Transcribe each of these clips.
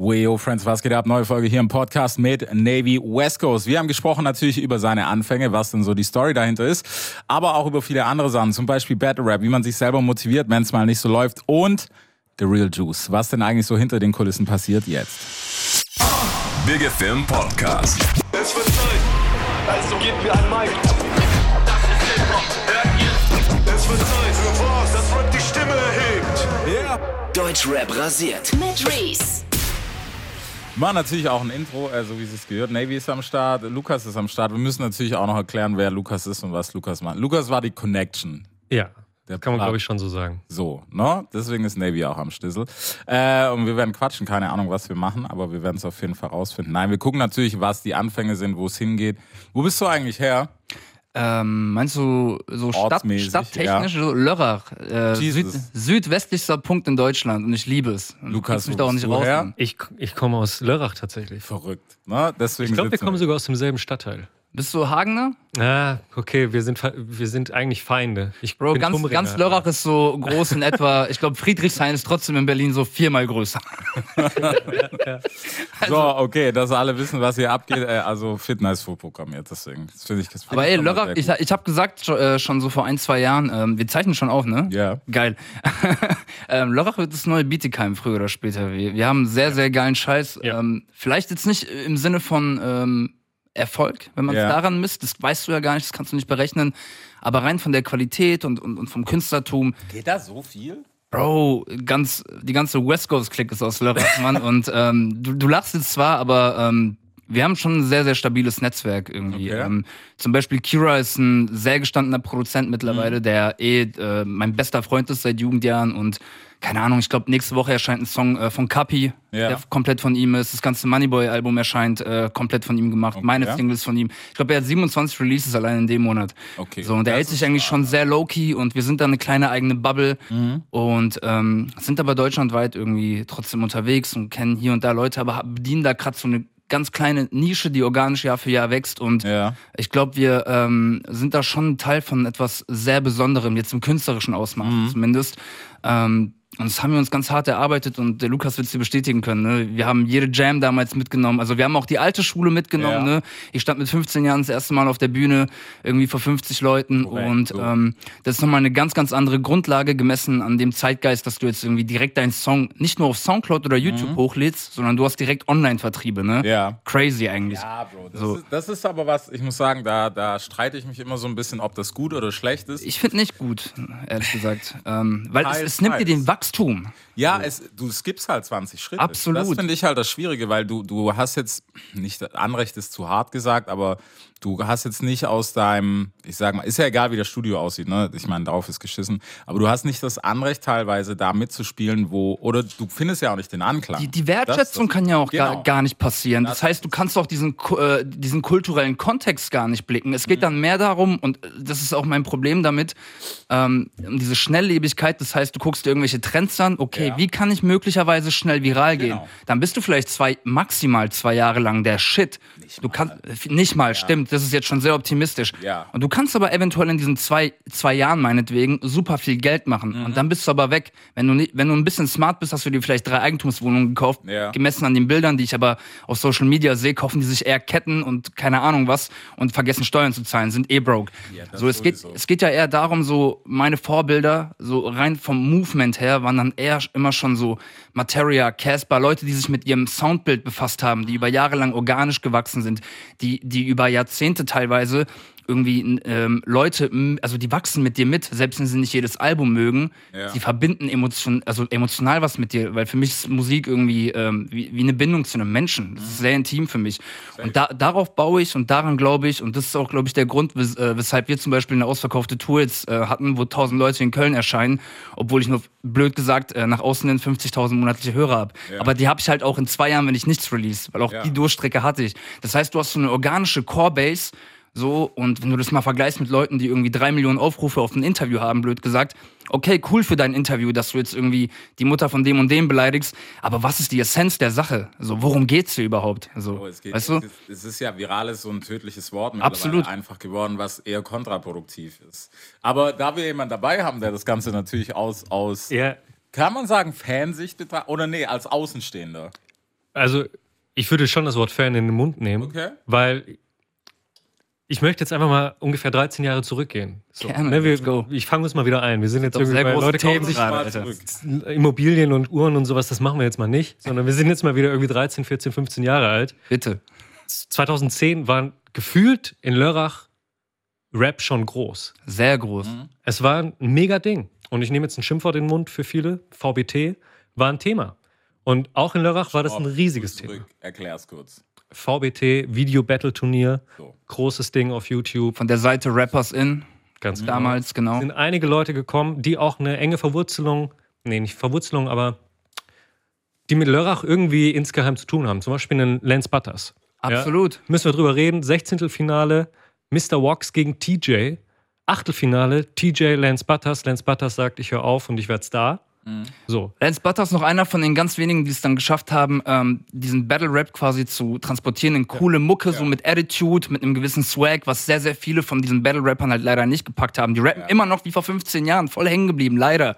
Weo Friends, was geht ab? Neue Folge hier im Podcast mit Navy West Coast. Wir haben gesprochen natürlich über seine Anfänge, was denn so die Story dahinter ist, aber auch über viele andere Sachen, zum Beispiel Battle Rap, wie man sich selber motiviert, wenn es mal nicht so läuft und The Real Juice. Was denn eigentlich so hinter den Kulissen passiert jetzt? Big FM Podcast. Es wird Zeit, also gebt mir ein Mic. Das ist Hip-Hop, hört ihr? Es wird Zeit für was, das Rap die Stimme erhebt. Ja. Deutschrap rasiert. Mit Reese. Machen natürlich auch ein Intro, äh, so wie es gehört. Navy ist am Start, Lukas ist am Start. Wir müssen natürlich auch noch erklären, wer Lukas ist und was Lukas macht. Lukas war die Connection. Ja, Der kann man glaube ich schon so sagen. So, ne? Deswegen ist Navy auch am Stissel. Äh, und wir werden quatschen, keine Ahnung, was wir machen, aber wir werden es auf jeden Fall rausfinden. Nein, wir gucken natürlich, was die Anfänge sind, wo es hingeht. Wo bist du eigentlich her? Ähm, meinst du so Stadt, stadttechnisch, so Lörrach, äh, Süd, südwestlichster Punkt in Deutschland und ich liebe es. Und du Lukas, mich da auch nicht raus. Ich, ich komme aus Lörrach tatsächlich. Verrückt, ne? Deswegen Ich glaube, wir kommen sogar aus demselben Stadtteil. Bist du Hagener? Ah, okay, wir sind, wir sind eigentlich Feinde. Ich Bro, bin ganz, ganz Lörrach ist so groß in etwa, ich glaube Friedrichshain ist trotzdem in Berlin so viermal größer. So, okay, dass alle wissen, was hier abgeht. Äh, also Fitness programmiert, deswegen. Das finde ich, das find Aber ich ey, Lörrach, ich, ich habe gesagt schon, äh, schon so vor ein, zwei Jahren, ähm, wir zeichnen schon auf, ne? Ja. Geil. ähm, Lörrach wird das neue Bietigheim früher oder später. Wir, wir haben sehr, sehr geilen Scheiß. Ja. Ähm, vielleicht jetzt nicht im Sinne von ähm, Erfolg, wenn man es Ja. daran misst. Das weißt du ja gar nicht, das kannst du nicht berechnen. Aber rein von der Qualität und, und, und vom Künstlertum, Geht da so viel? Bro, ganz, die ganze West Coast Clique ist aus Lörrach, Mann. und ähm, du, du lachst jetzt zwar, aber ähm, wir haben schon ein sehr, sehr stabiles Netzwerk irgendwie. Okay. Ähm, zum Beispiel Kira ist ein sehr gestandener Produzent mittlerweile, der eh äh, mein bester Freund ist seit Jugendjahren und keine Ahnung, ich glaube, nächste Woche erscheint ein Song äh, von Kapi, Ja. der komplett von ihm ist. Das ganze Moneyboy-Album erscheint äh, komplett von ihm gemacht. Meine Okay. Singles von ihm. Ich glaube, er hat 27 Releases allein in dem Monat. Okay. So, und der Das hält sich eigentlich schon sehr low-key und wir sind da eine kleine eigene Bubble Mhm. und ähm, sind aber deutschlandweit irgendwie trotzdem unterwegs und kennen hier und da Leute, aber bedienen da gerade so eine ganz kleine Nische, die organisch Jahr für Jahr wächst und Ja. ich glaube, wir ähm, sind da schon ein Teil von etwas sehr Besonderem, jetzt im künstlerischen Ausmaß Mhm. zumindest. Ähm, und das haben wir uns ganz hart erarbeitet und der Lukas wird es dir bestätigen können. Ne? Wir haben jede Jam damals mitgenommen. Also wir haben auch die alte Schule mitgenommen. Ja. Ne? Ich stand mit 15 Jahren das erste Mal auf der Bühne, irgendwie vor 50 Leuten. Korrekt, und so. ähm, das ist nochmal eine ganz, ganz andere Grundlage gemessen an dem Zeitgeist, dass du jetzt irgendwie direkt deinen Song nicht nur auf Soundcloud oder YouTube hochlädst, sondern du hast direkt Online-Vertriebe. Ne? Mhm. Ja. Crazy eigentlich. Ja, Bro. Das, So. ist, das ist aber was, ich muss sagen, da, da streite ich mich immer so ein bisschen, ob das gut oder schlecht ist. Ich finde nicht gut, ehrlich gesagt. Ähm, weil es, Teils, es nimmt dir teils. den Wachstum. Wachstum. Ja, es, du skippst halt 20 Schritte. Absolut. Das finde ich halt das Schwierige, weil du, du hast jetzt, nicht Anrecht ist zu hart gesagt, aber du hast jetzt nicht aus deinem, ich sag mal, ist ja egal, wie das Studio aussieht, ne? Ich meine, darauf ist geschissen, aber du hast nicht das Anrecht teilweise da mitzuspielen, wo, oder du findest ja auch nicht den Anklang. Die, die Das- Wertschätzung das- kann ja auch genau. gar, gar nicht passieren. Das, Das heißt, du kannst auch diesen, äh, diesen kulturellen Kontext gar nicht blicken. Es Mhm. geht dann mehr darum, und das ist auch mein Problem damit, ähm, um diese Schnelllebigkeit. Das heißt, du guckst dir irgendwelche Trends an. Okay, Ja. Wie kann ich möglicherweise schnell viral gehen? Genau. Dann bist du vielleicht zwei, maximal zwei Jahre lang der Shit. du kannst äh, nicht mal, stimmt. Das ist jetzt schon sehr optimistisch. Ja. Und du kannst aber eventuell in diesen zwei, zwei Jahren meinetwegen super viel Geld machen. Mhm. Und dann bist du aber weg. Wenn du, nicht, wenn du ein bisschen smart bist, hast du dir vielleicht drei Eigentumswohnungen gekauft. Ja. Gemessen an den Bildern, die ich aber auf Social Media sehe, kaufen die sich eher Ketten und keine Ahnung was und vergessen Steuern zu zahlen, sind eh broke. Ja, so, es geht, es geht ja eher darum, so meine Vorbilder, so rein vom Movement her, waren dann eher immer schon so Materia, Casper, Leute, die sich mit ihrem Soundbild befasst haben, die über Jahre lang organisch gewachsen sind, die, die über Jahrzehnte teilweise irgendwie ähm, Leute, also die wachsen mit dir mit, selbst wenn sie nicht jedes Album mögen, Ja. sie verbinden emotion, also emotional was mit dir, weil für mich ist Musik irgendwie ähm, wie, wie eine Bindung zu einem Menschen. Das ist sehr intim für mich. Und da, darauf baue ich und daran glaube ich, und das ist auch, glaube ich, der Grund, wes, äh, weshalb wir zum Beispiel eine ausverkaufte Tour jetzt äh, hatten, wo 1000 Leute in Köln erscheinen, obwohl ich nur, blöd gesagt, äh, nach außen hin 50.000 monatliche Hörer habe. Aber die habe ich halt auch in zwei Jahren, wenn ich nichts release, weil auch Ja. die Durchstrecke hatte ich. Das heißt, du hast so eine organische Core-Base, so, und wenn du das mal vergleichst mit Leuten, die irgendwie drei Millionen Aufrufe auf ein Interview haben, blöd gesagt, okay, cool für dein Interview, dass du jetzt irgendwie die Mutter von dem und dem beleidigst, aber was ist die Essenz der Sache? So, worum geht's hier überhaupt? So, Oh, es, geht, weißt du? es, ist, es ist ja viral ist so ein tödliches Wort mittlerweile Absolut. einfach geworden, was eher kontraproduktiv ist. Aber da wir jemanden dabei haben, der das Ganze natürlich aus, aus Ja, kann man sagen, Fansicht betrachtet oder nee, als Außenstehender. Also, ich würde schon das Wort Fan in den Mund nehmen, Okay. weil ich möchte jetzt einfach mal ungefähr 13 Jahre zurückgehen. So, Gerne, ne, wir, let's go. Ich fange uns mal wieder ein. Wir sind jetzt irgendwie sehr bei große Leute kaufen sich gerade. Immobilien und Uhren und sowas, das machen wir jetzt mal nicht, sondern wir sind jetzt mal wieder irgendwie 13, 14, 15 Jahre alt. Bitte. 2010 waren gefühlt in Lörrach Rap schon groß. Sehr groß. Es war ein mega Ding. Und ich nehme jetzt ein Schimpfwort in den Mund für viele. VBT war ein Thema. Und auch in Lörrach war das ein riesiges Thema. Zurück. Erklär's kurz. VBT, Video Battle Turnier, So. großes Ding auf YouTube. Von der Seite Rappers In, Ganz genau. damals, genau. sind einige Leute gekommen, die auch eine enge Verwurzelung, nee, nicht Verwurzelung, aber die mit Lörrach irgendwie insgeheim zu tun haben. Zum Beispiel einen Lance Butters. Absolut. Ja, müssen wir drüber reden. 16. Finale, Mr. Wax gegen TJ. Achtelfinale, TJ Lance Butters. Lance Butters sagt, ich höre auf und ich werde Star. So. Lance Butters noch einer von den ganz wenigen, die es dann geschafft haben, ähm, diesen Battle Rap quasi zu transportieren in coole Mucke, so mit Attitude, mit einem gewissen Swag, was sehr, sehr viele von diesen Battle Rappern halt leider nicht gepackt haben. Die rappen immer noch wie vor 15 Jahren, voll hängen geblieben, leider.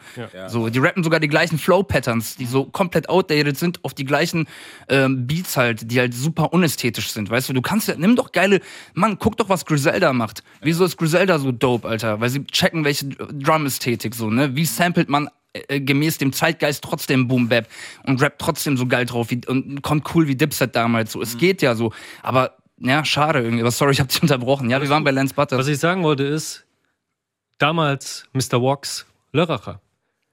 So, die rappen sogar die gleichen Flow-Patterns, die so komplett outdated sind, auf die gleichen ähm, Beats halt, die halt super unästhetisch sind. Weißt du, du kannst ja, nimm doch geile, Mann, guck doch, was Griselda macht. Wieso ist Griselda so dope, Alter? Weil sie checken, welche Drum-Ästhetik so, ne? Wie samplet man äh, gemäß dem Zeitgeist trotzdem Boom Bap und rappt trotzdem so geil drauf wie, und kommt cool wie Dipset damals. So, es geht ja so. Aber ja, schade irgendwie. Aber sorry, ich hab dich unterbrochen. Ja, wir waren bei Lance Butters. Was ich sagen wollte ist, damals Mr. Wax Lörracher.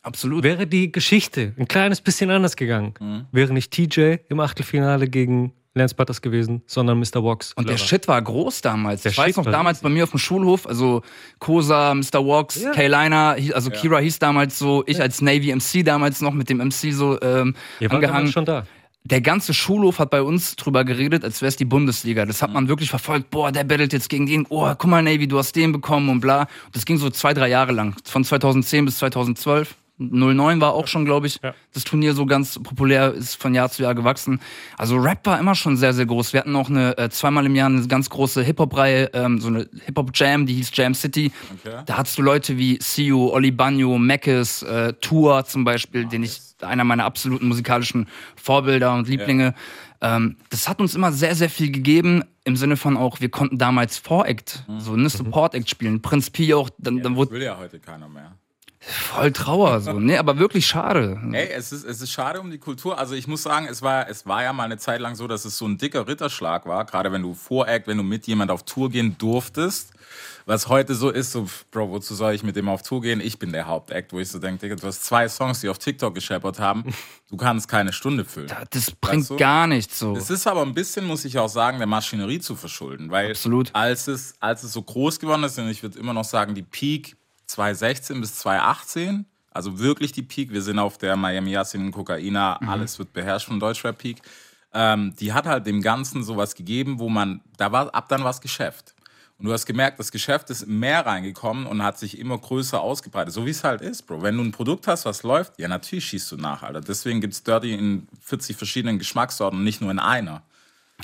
Absolut. Wäre die Geschichte ein kleines bisschen anders gegangen, Mhm. wäre nicht TJ im Achtelfinale gegen Lance Butters gewesen, sondern Mr. Wax. Und der. Shit war groß damals. Der ich weiß Shit noch, war damals bei mir auf dem Schulhof, also Kosa, Mr. Walks, Ja. K-Liner, also Kira hieß damals so, ich als Navy MC damals noch mit dem MC so ähm, Ihr angehangen. schon da. der ganze Schulhof hat bei uns drüber geredet, als wäre es die Bundesliga. Das hat man wirklich verfolgt. Boah, der battelt jetzt gegen den. Oh, guck mal, Navy, du hast den bekommen und bla. Und das ging so zwei, drei Jahre lang. Von 2010 bis 2012. 09 war auch schon, glaube ich, Ja. das Turnier so ganz populär, ist von Jahr zu Jahr gewachsen. Also Rap war immer schon sehr, sehr groß. Wir hatten auch eine äh, zweimal im Jahr eine ganz große Hip-Hop-Reihe, ähm, so eine Hip-Hop-Jam, die hieß Jam City. Okay. Da hattest du Leute wie Siu, Oli Banyo, Mackes, äh, Tour zum Beispiel, den ich einer meiner absoluten musikalischen Vorbilder und Lieblinge. Ähm, das hat uns immer sehr, sehr viel gegeben, im Sinne von auch, wir konnten damals Voract, so eine Support-Act spielen. Prinz Pi auch, dann, dann Das wurde will ja heute keiner mehr. Voll Trauer, so. Nee, aber wirklich schade. Ey, es ist, es ist schade um die Kultur. Also ich muss sagen, es war, es war ja mal eine Zeit lang so, dass es so ein dicker Ritterschlag war, gerade wenn du Voract, wenn du mit jemand auf Tour gehen durftest. Was heute so ist, so, Bro, wozu soll ich mit dem auf Tour gehen? Ich bin der Hauptact, wo ich so denke, Digga, du hast zwei Songs, die auf TikTok gescheppert haben. Du kannst keine Stunde füllen. Das bringt du? gar nichts so. Es ist aber ein bisschen, muss ich auch sagen, der Maschinerie zu verschulden, weil Absolut. als es, als es so groß geworden ist, und ich würde immer noch sagen, die Peak 2016 bis 2018, also wirklich die Peak, wir sind auf der Miami Yassin Kokaina, Mhm. alles wird beherrscht von Deutschrap Peak, ähm, die hat halt dem Ganzen sowas gegeben, wo man, da war ab dann was Geschäft. Und du hast gemerkt, das Geschäft ist mehr reingekommen und hat sich immer größer ausgebreitet. So wie es halt ist, Bro. Wenn du ein Produkt hast, was läuft, ja, natürlich schießt du nach, Alter. Deswegen gibt es Dirty in 40 verschiedenen Geschmackssorten und nicht nur in einer.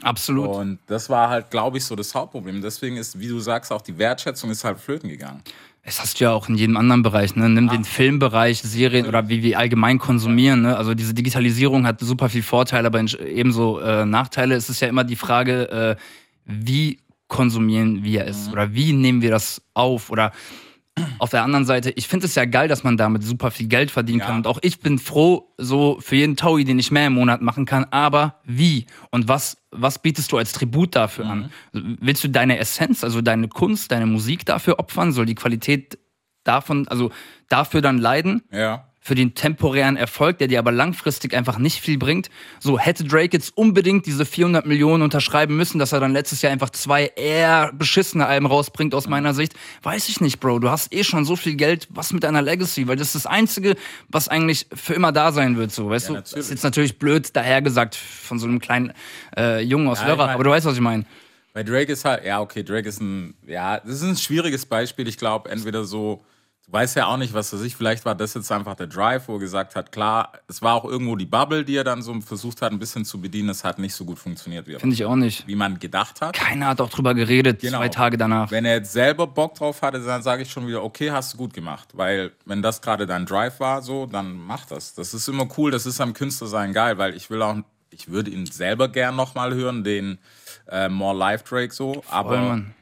Absolut. Und das war halt, glaube ich, so das Hauptproblem. Deswegen ist, wie du sagst, auch die Wertschätzung ist halt flöten gegangen. Das hast du ja auch in jedem anderen Bereich. Ne? Nimm den Filmbereich, Serien oder wie wir allgemein konsumieren. Ne? Also diese Digitalisierung hat super viel Vorteile, aber ebenso äh, Nachteile. Es ist ja immer die Frage, äh, wie konsumieren wir es oder wie nehmen wir das auf oder auf der anderen Seite, ich finde es ja geil, dass man damit super viel Geld verdienen Ja. kann. Und auch ich bin froh, so für jeden Taui, den ich mehr im Monat machen kann. Aber wie? Und was, was bietest du als Tribut dafür an? Willst du deine Essenz, also deine Kunst, deine Musik dafür opfern? Soll die Qualität davon, also dafür dann leiden? Ja. Für den temporären Erfolg, der dir aber langfristig einfach nicht viel bringt. So hätte Drake jetzt unbedingt diese 400 Millionen unterschreiben müssen, dass er dann letztes Jahr einfach zwei eher beschissene Alben rausbringt aus meiner Sicht. Weiß ich nicht, Bro. Du hast eh schon so viel Geld. Was mit deiner Legacy? Weil das ist das Einzige, was eigentlich für immer da sein wird. So, weißt du? Das natürlich. ist jetzt natürlich blöd dahergesagt von so einem kleinen äh, Jungen aus Ja, ich Lörrach. mein- aber du weißt, was ich meine. Bei Drake ist halt, ja, okay, Drake ist ein, ja, das ist ein schwieriges Beispiel. Ich glaube, entweder so, du weißt ja auch nicht, was für sich, vielleicht war das jetzt einfach der Drive, wo er gesagt hat, klar, es war auch irgendwo die Bubble, die er dann so versucht hat, ein bisschen zu bedienen. Es hat nicht so gut funktioniert, wie, Finde ich auch nicht. wie man gedacht hat. Keiner hat auch drüber geredet, Genau. zwei Tage danach. Wenn er jetzt selber Bock drauf hatte, dann sage ich schon wieder, okay, hast du gut gemacht. Weil, wenn das gerade dein Drive war, so, dann mach das. Das ist immer cool, das ist am Künstler sein geil, weil ich will auch, ich würde ihn selber gern nochmal hören, den äh, More Live Drake so, aber Mann.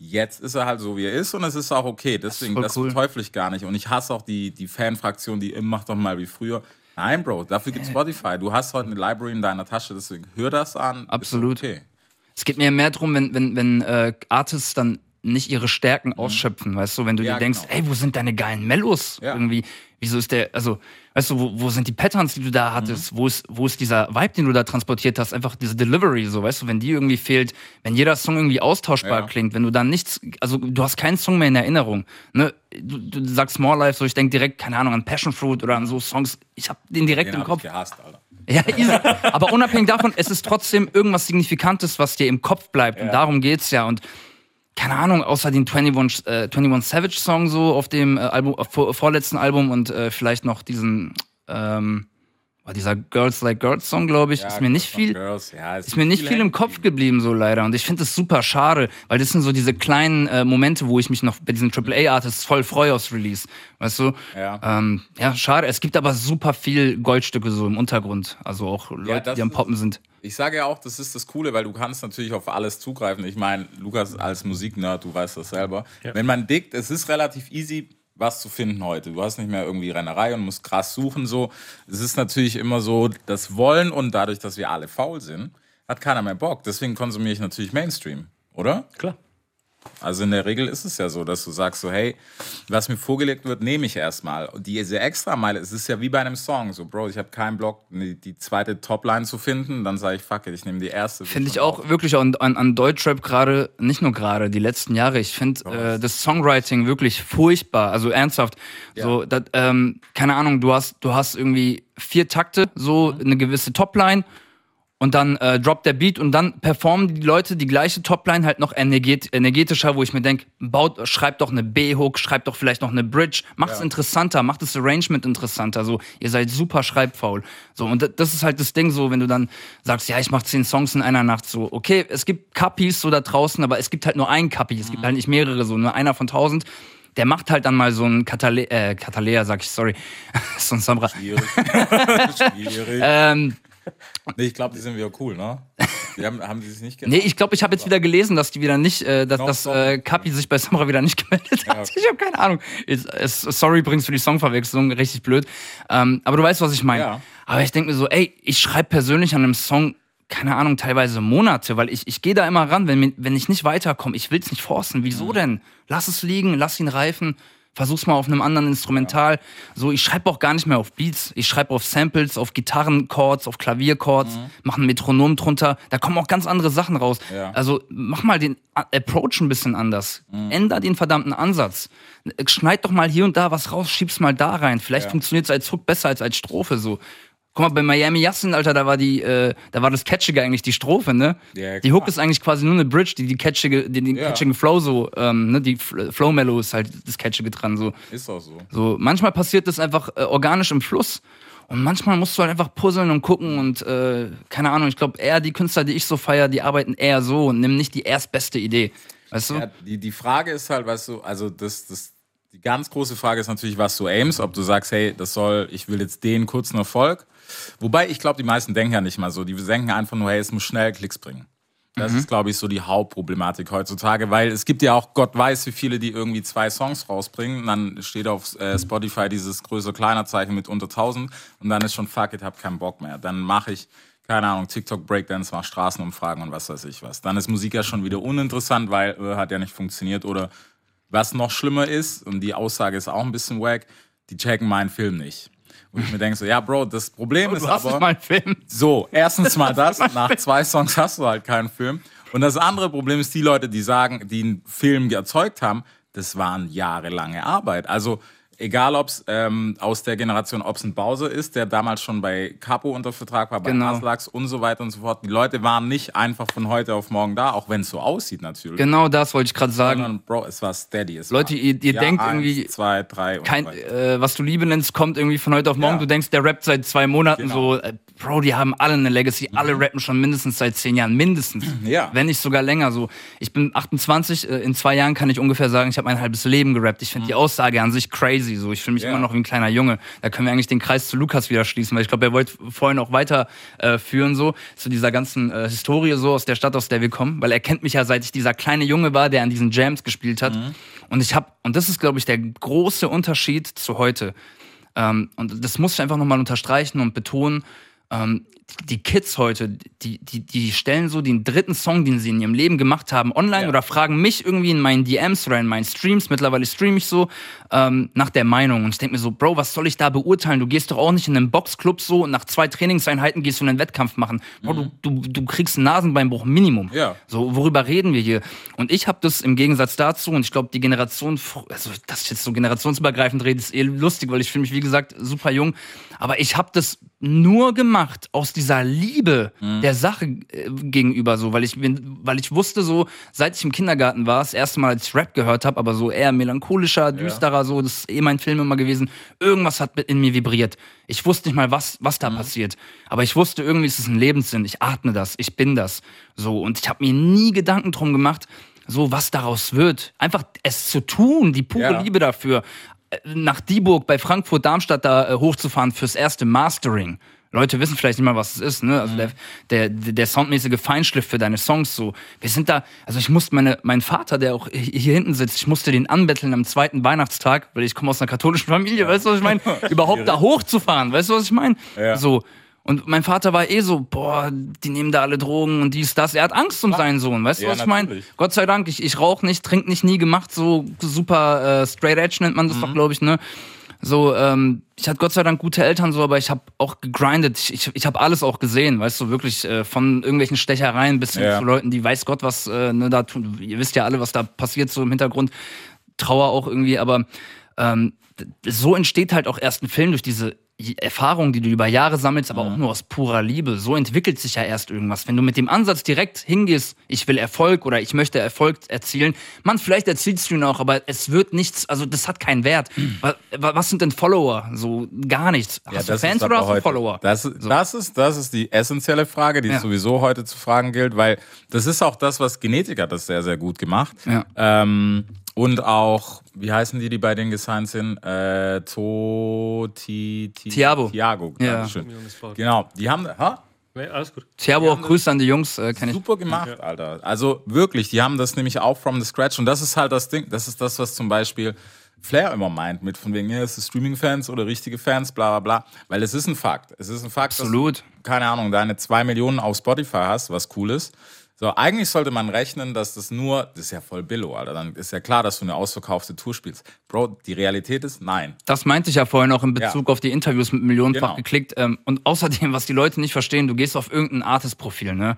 Jetzt ist er halt so, wie er ist und es ist auch okay. Deswegen, das cool. verteufle ich gar nicht. Und ich hasse auch die, die Fanfraktion, die immer macht doch mal wie früher. Nein, Bro, dafür gibt Spotify. Du hast heute eine Library in deiner Tasche, deswegen hör das an. Absolut. Okay. Es geht mir mehr darum, wenn, wenn, wenn äh, Artists dann nicht ihre Stärken ausschöpfen, weißt du, wenn du Mhm. Ja, dir denkst, genau. ey, wo sind deine geilen Mellos Ja. irgendwie? Wieso ist der, also, weißt du, wo, wo sind die Patterns, die du da hattest? Wo, ist, wo ist dieser Vibe, den du da transportiert hast? Einfach diese Delivery, so, weißt du, wenn die irgendwie fehlt, wenn jeder Song irgendwie austauschbar Ja. klingt, wenn du dann nichts, also du hast keinen Song mehr in Erinnerung, ne? Du, du sagst More Life, so, ich denk direkt, keine Ahnung, an Passion Fruit oder an so Songs, ich hab den direkt Den im Kopf. ich gehasst, Alter. Ja, easy. Aber unabhängig davon, es ist trotzdem irgendwas Signifikantes, was dir im Kopf bleibt. Und darum geht's ja. Und keine Ahnung, außer den 21, äh, 21 Savage Song so auf dem äh, Album, äh, vor, vorletzten Album und äh, vielleicht noch diesen, ähm, war dieser Girls Like Girls Song, glaube ich, Ja, ist mir nicht viel. Girls, ja, es Ist mir nicht viel im Kopf geblieben, so leider. Und ich finde das super schade, weil das sind so diese kleinen äh, Momente, wo ich mich noch bei diesen AAA-Artists voll freue aufs Release. Weißt du? Ja. Ähm, ja, schade. Es gibt aber super viel Goldstücke so im Untergrund. Also auch Leute, die am ist- Poppen sind. Ich sage ja auch, das ist das Coole, weil du kannst natürlich auf alles zugreifen. Ich meine, Lukas als Musiknerd, du weißt das selber. Wenn man dickt, es ist relativ easy, was zu finden heute. Du hast nicht mehr irgendwie Rennerei und musst krass suchen. So, es ist natürlich immer so, das Wollen und dadurch, dass wir alle faul sind, hat keiner mehr Bock. Deswegen konsumiere ich natürlich Mainstream, oder? Klar. Also in der Regel ist es ja so, dass du sagst so, hey, was mir vorgelegt wird, nehme ich erstmal. Und diese Extrameile, es ist ja wie bei einem Song, so, Bro, ich habe keinen Bock, die, die zweite Topline zu finden, dann sage ich, fuck it, ich nehme die erste. Finde ich auch wirklich an, an, an Deutschrap gerade, nicht nur gerade, die letzten Jahre, ich finde äh, das Songwriting wirklich furchtbar, also ernsthaft. So, dat, ähm, keine Ahnung, du hast, du hast irgendwie vier Takte, so eine gewisse Topline und dann äh, droppt der Beat und dann performen die Leute die gleiche Topline halt noch energet energetischer, wo ich mir denke, baut, schreibt doch eine B-Hook, schreibt doch vielleicht noch eine Bridge, macht es interessanter, macht das Arrangement interessanter. So, ihr seid super schreibfaul. So, und das ist halt das Ding so, wenn du dann sagst, ja, ich mach zehn Songs in einer Nacht so, okay, es gibt Kapis so da draußen, aber es gibt halt nur einen Kapi, es gibt halt nicht mehrere, so, nur einer von tausend. Der macht halt dann mal so ein Katale äh, Katalea, sag ich, sorry. so ein Samra. Schwierig. Schwierig. Ähm, nee, ich glaube, die sind wieder cool, ne? Die haben, haben die sich nicht Nee, ich glaube, ich habe jetzt wieder gelesen, dass die wieder nicht, äh, dass, dass äh, Kapi sich bei Samra wieder nicht gemeldet hat. okay. Ich habe keine Ahnung. Ist, ist, sorry übrigens für die Songverwechslung, richtig blöd. Ähm, aber du weißt, was ich meine. Ja. Aber ich denke mir so, ey, ich schreibe persönlich an einem Song, keine Ahnung, teilweise Monate, weil ich, ich gehe da immer ran, wenn, wenn ich nicht weiterkomme. Ich will's nicht forcen. Wieso denn? Lass es liegen, lass ihn reifen. Versuch's mal auf einem anderen Instrumental. So, ich schreibe auch gar nicht mehr auf Beats. Ich schreibe auf Samples, auf Gitarrenchords, auf Klavierchords, mach ein Metronom drunter. Da kommen auch ganz andere Sachen raus. Ja. Also mach mal den Approach ein bisschen anders. Änder den verdammten Ansatz. Schneid doch mal hier und da was raus, schieb's mal da rein. Vielleicht Ja. funktioniert's als Hook besser als als Strophe so. Guck mal, bei Miami Yassin, Alter, da war die, äh, da war das Catchige eigentlich die Strophe, ne? Ja, die Hook ist eigentlich quasi nur eine Bridge, die die catchige, den, den Ja. catchigen Flow so, ähm, ne? Die Flow Mellow ist halt das Catchige dran, so. Ist auch so. So, manchmal passiert das einfach äh, organisch im Fluss. Und manchmal musst du halt einfach puzzeln und gucken und äh, keine Ahnung, ich glaube eher die Künstler, die ich so feier, die arbeiten eher so und nimm nicht die erstbeste Idee. Weißt du? Ja, die, die Frage ist halt, weißt du, also das, das, die ganz große Frage ist natürlich, was du aimst, ob du sagst, hey, das soll, ich will jetzt den kurzen Erfolg. Wobei ich glaube, die meisten denken ja nicht mal so. Die denken einfach nur, hey, es muss schnell Klicks bringen. Das ist, glaube ich, so die Hauptproblematik heutzutage, weil es gibt ja auch, Gott weiß, wie viele, die irgendwie zwei Songs rausbringen. Und dann steht auf äh, Spotify dieses größer-kleiner Zeichen mit unter 1000 und dann ist schon, fuck it, hab keinen Bock mehr. Dann mache ich, keine Ahnung, TikTok Breakdance, mach Straßenumfragen und was weiß ich was. Dann ist Musik ja schon wieder uninteressant, weil äh, hat ja nicht funktioniert. Oder was noch schlimmer ist, und die Aussage ist auch ein bisschen wack, die checken meinen Film nicht. Und ich mir denke so, ja, Bro, das Problem ist du hast aber... So, erstens mal das, nach zwei Songs hast du halt keinen Film. Und das andere Problem ist, die Leute, die sagen, die einen Film erzeugt haben, das waren jahrelange Arbeit. Also egal, ob es ähm, aus der Generation, ob es ein Bowser ist, der damals schon bei Capo unter Vertrag war, bei Genau. Aslax und so weiter und so fort. Die Leute waren nicht einfach von heute auf morgen da, auch wenn es so aussieht natürlich. Genau das wollte ich gerade sagen. Sondern, Bro, es war steady. Es Leute, war ihr- ihr Jahr denkt eins, irgendwie- zwei, drei und Kein, äh, was du Liebe nennst, kommt irgendwie von heute auf morgen. Ja. Du denkst, der rappt seit zwei Monaten Genau. so. Äh, Bro, die haben alle eine Legacy, alle rappen schon mindestens seit zehn Jahren, mindestens. Ja. Wenn nicht sogar länger so. Ich bin 28, äh, in zwei Jahren kann ich ungefähr sagen, ich habe mein halbes Leben gerappt. Ich finde die Aussage an sich crazy. So. Ich fühle mich Ja. immer noch wie ein kleiner Junge. Da können wir eigentlich den Kreis zu Lukas wieder schließen, weil ich glaube, er wollte vorhin auch weiter äh, so, zu dieser ganzen äh, Historie so aus der Stadt, aus der wir kommen. Weil er kennt mich ja, seit ich dieser kleine Junge war, der an diesen Jams gespielt hat. Und ich habe, und das ist, glaube ich, der große Unterschied zu heute. Ähm, und das muss ich einfach nochmal unterstreichen und betonen. Ähm, die Kids heute, die, die, die stellen so den dritten Song, den sie in ihrem Leben gemacht haben, online Ja. oder fragen mich irgendwie in meinen DMs oder in meinen Streams, mittlerweile streame ich so, ähm, nach der Meinung. Und ich denke mir so, Bro, was soll ich da beurteilen? Du gehst doch auch nicht in einen Boxclub so und nach zwei Trainingseinheiten gehst du einen Wettkampf machen. Bro, du, du, du kriegst einen Nasenbeinbruch, Minimum. Mhm. Ja. So, worüber reden wir hier? Und ich habe das im Gegensatz dazu, und ich glaube, die Generation, also dass ich jetzt so generationsübergreifend rede, ist eh lustig, weil ich fühle mich, wie gesagt, super jung. Aber ich habe das nur gemacht aus dieser Liebe Mhm. der Sache äh, gegenüber, so, weil ich bin, weil ich wusste, so, seit ich im Kindergarten war, das erste Mal, als ich Rap gehört habe, aber so eher melancholischer, düsterer, so, das ist eh mein Film immer gewesen. Irgendwas hat in mir vibriert. Ich wusste nicht mal, was, was Mhm. da passiert. Aber ich wusste, irgendwie ist es ein Lebenssinn. Ich atme das, ich bin das. So, und ich habe mir nie Gedanken drum gemacht, so was daraus wird. Einfach es zu tun, die pure Ja. Liebe dafür. Äh, Nach Dieburg bei Frankfurt, Darmstadt da äh, hochzufahren fürs erste Mastering. Leute wissen vielleicht nicht mal, was es ist, ne? Also der, der, der soundmäßige Feinschliff für deine Songs so. Wir sind da, also ich musste meine, mein Vater, der auch hier hinten sitzt, ich musste den anbetteln am zweiten Weihnachtstag, weil ich komme aus einer katholischen Familie, weißt du, was ich meine? Überhaupt da hochzufahren, weißt du, was ich meine? Ja. So. Und mein Vater war eh so, boah, die nehmen da alle Drogen und dies, das. Er hat Angst um seinen Sohn, weißt du, Ja, was ich meine? Gott sei Dank, ich, ich rauche nicht, trink nicht, nie gemacht, so super äh, straight edge nennt man das Mhm. doch, glaube ich, ne? So, ähm, ich hatte Gott sei Dank gute Eltern so, aber ich habe auch gegrindet. Ich, ich, ich habe alles auch gesehen, weißt du, wirklich äh, von irgendwelchen Stechereien bis hin Ja. zu Leuten, die weiß Gott was äh, ne, da tun. Ihr wisst ja alle, was da passiert so im Hintergrund. Trauer auch irgendwie, aber ähm, so entsteht halt auch erst ein Film durch diese Erfahrung, die du über Jahre sammelst, aber auch nur aus purer Liebe. So entwickelt sich ja erst irgendwas. Wenn du mit dem Ansatz direkt hingehst, ich will Erfolg oder ich möchte Erfolg erzielen, man, vielleicht erzielst du ihn auch, aber es wird nichts, also das hat keinen Wert. Wa- Was sind denn Follower? So gar nichts. Hast du Fans oder hast du Follower? Das, das, ist, das ist die essentielle Frage, die Ja. sowieso heute zu fragen gilt, weil das ist auch das, was Genetik hat das sehr, sehr gut gemacht. Ja. Ähm, und auch, wie heißen die, die bei denen gesigned sind? Äh, to, ti, ti, Thiago. Thiago, Ja. Dankeschön. Genau, die haben, ha? Nee, alles gut. Thiago, auch Grüße an die Jungs, äh. Super gemacht, Alter. Also wirklich, die haben das nämlich auch from the scratch. Und das ist halt das Ding, das ist das, was zum Beispiel Flair immer meint, mit von wegen, ja, ist es Streaming-Fans oder richtige Fans, bla bla bla. Weil es ist ein Fakt. Es ist ein Fakt, Absolut. dass du, keine Ahnung, deine zwei Millionen auf Spotify hast, was cool ist. So, eigentlich sollte man rechnen, dass das nur, das ist ja voll Billo, Alter. Dann ist ja klar, dass du eine ausverkaufte Tour spielst. Bro, die Realität ist nein. Das meinte ich ja vorhin auch in Bezug Ja. auf die Interviews mit millionenfach Genau. geklickt. Ähm, und außerdem, was die Leute nicht verstehen, du gehst auf irgendein Artist-Profil, ne?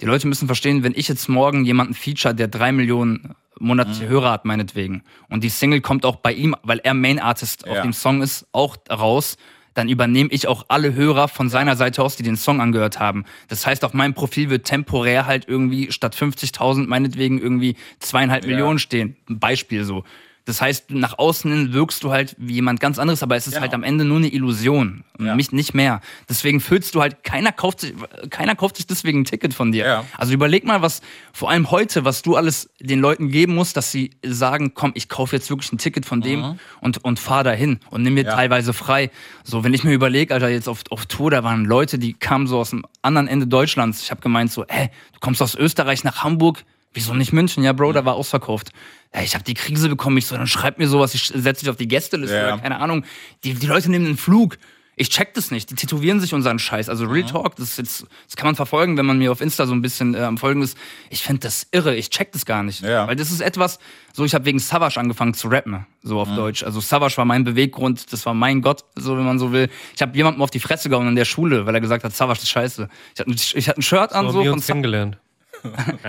Die Leute müssen verstehen, wenn ich jetzt morgen jemanden feature, der drei Millionen monatliche Mhm. Hörer hat, meinetwegen, und die Single kommt auch bei ihm, weil er Main Artist auf Ja. dem Song ist, auch raus, dann übernehme ich auch alle Hörer von seiner Seite aus, die den Song angehört haben. Das heißt, auf meinem Profil wird temporär halt irgendwie statt 50.000 meinetwegen irgendwie zweieinhalb Ja. Millionen stehen. Ein Beispiel so. Das heißt, nach außen hin wirkst du halt wie jemand ganz anderes, aber es ist Genau. halt am Ende nur eine Illusion. Ja. Mich nicht mehr. Deswegen fühlst du halt, keiner kauft sich, keiner kauft sich deswegen ein Ticket von dir. Ja. Also überleg mal, was, vor allem heute, was du alles den Leuten geben musst, dass sie sagen, komm, ich kaufe jetzt wirklich ein Ticket von dem und, und fahr dahin und nimm mir Mhm. Ja. teilweise frei. So, wenn ich mir überlege, Alter, jetzt auf, auf Tour, da waren Leute, die kamen so aus dem anderen Ende Deutschlands. Ich habe gemeint so, ey, du kommst aus Österreich nach Hamburg, Wieso nicht München? Ja, Bro, da war ausverkauft. Ja, ich habe die Krise bekommen. Ich so, dann schreib mir sowas, ich setze dich auf die Gästeliste Ja. oder keine Ahnung. Die, die Leute nehmen den Flug. Ich check das nicht. Die tätowieren sich unseren Scheiß. Also Real Talk, das ist jetzt, das kann man verfolgen, wenn man mir auf Insta so ein bisschen äh, am Folgen ist. Ich finde das irre. Ich check das gar nicht. Ja. Weil das ist etwas, so ich habe wegen Savage angefangen zu rappen, so auf Deutsch. Also Savage war mein Beweggrund, das war mein Gott, so wenn man so will. Ich habe jemandem auf die Fresse gehauen in der Schule, weil er gesagt hat, Savage ist scheiße. Ich hatte, ich hatte ein Shirt an So so haben wir von uns Sa kennengelernt.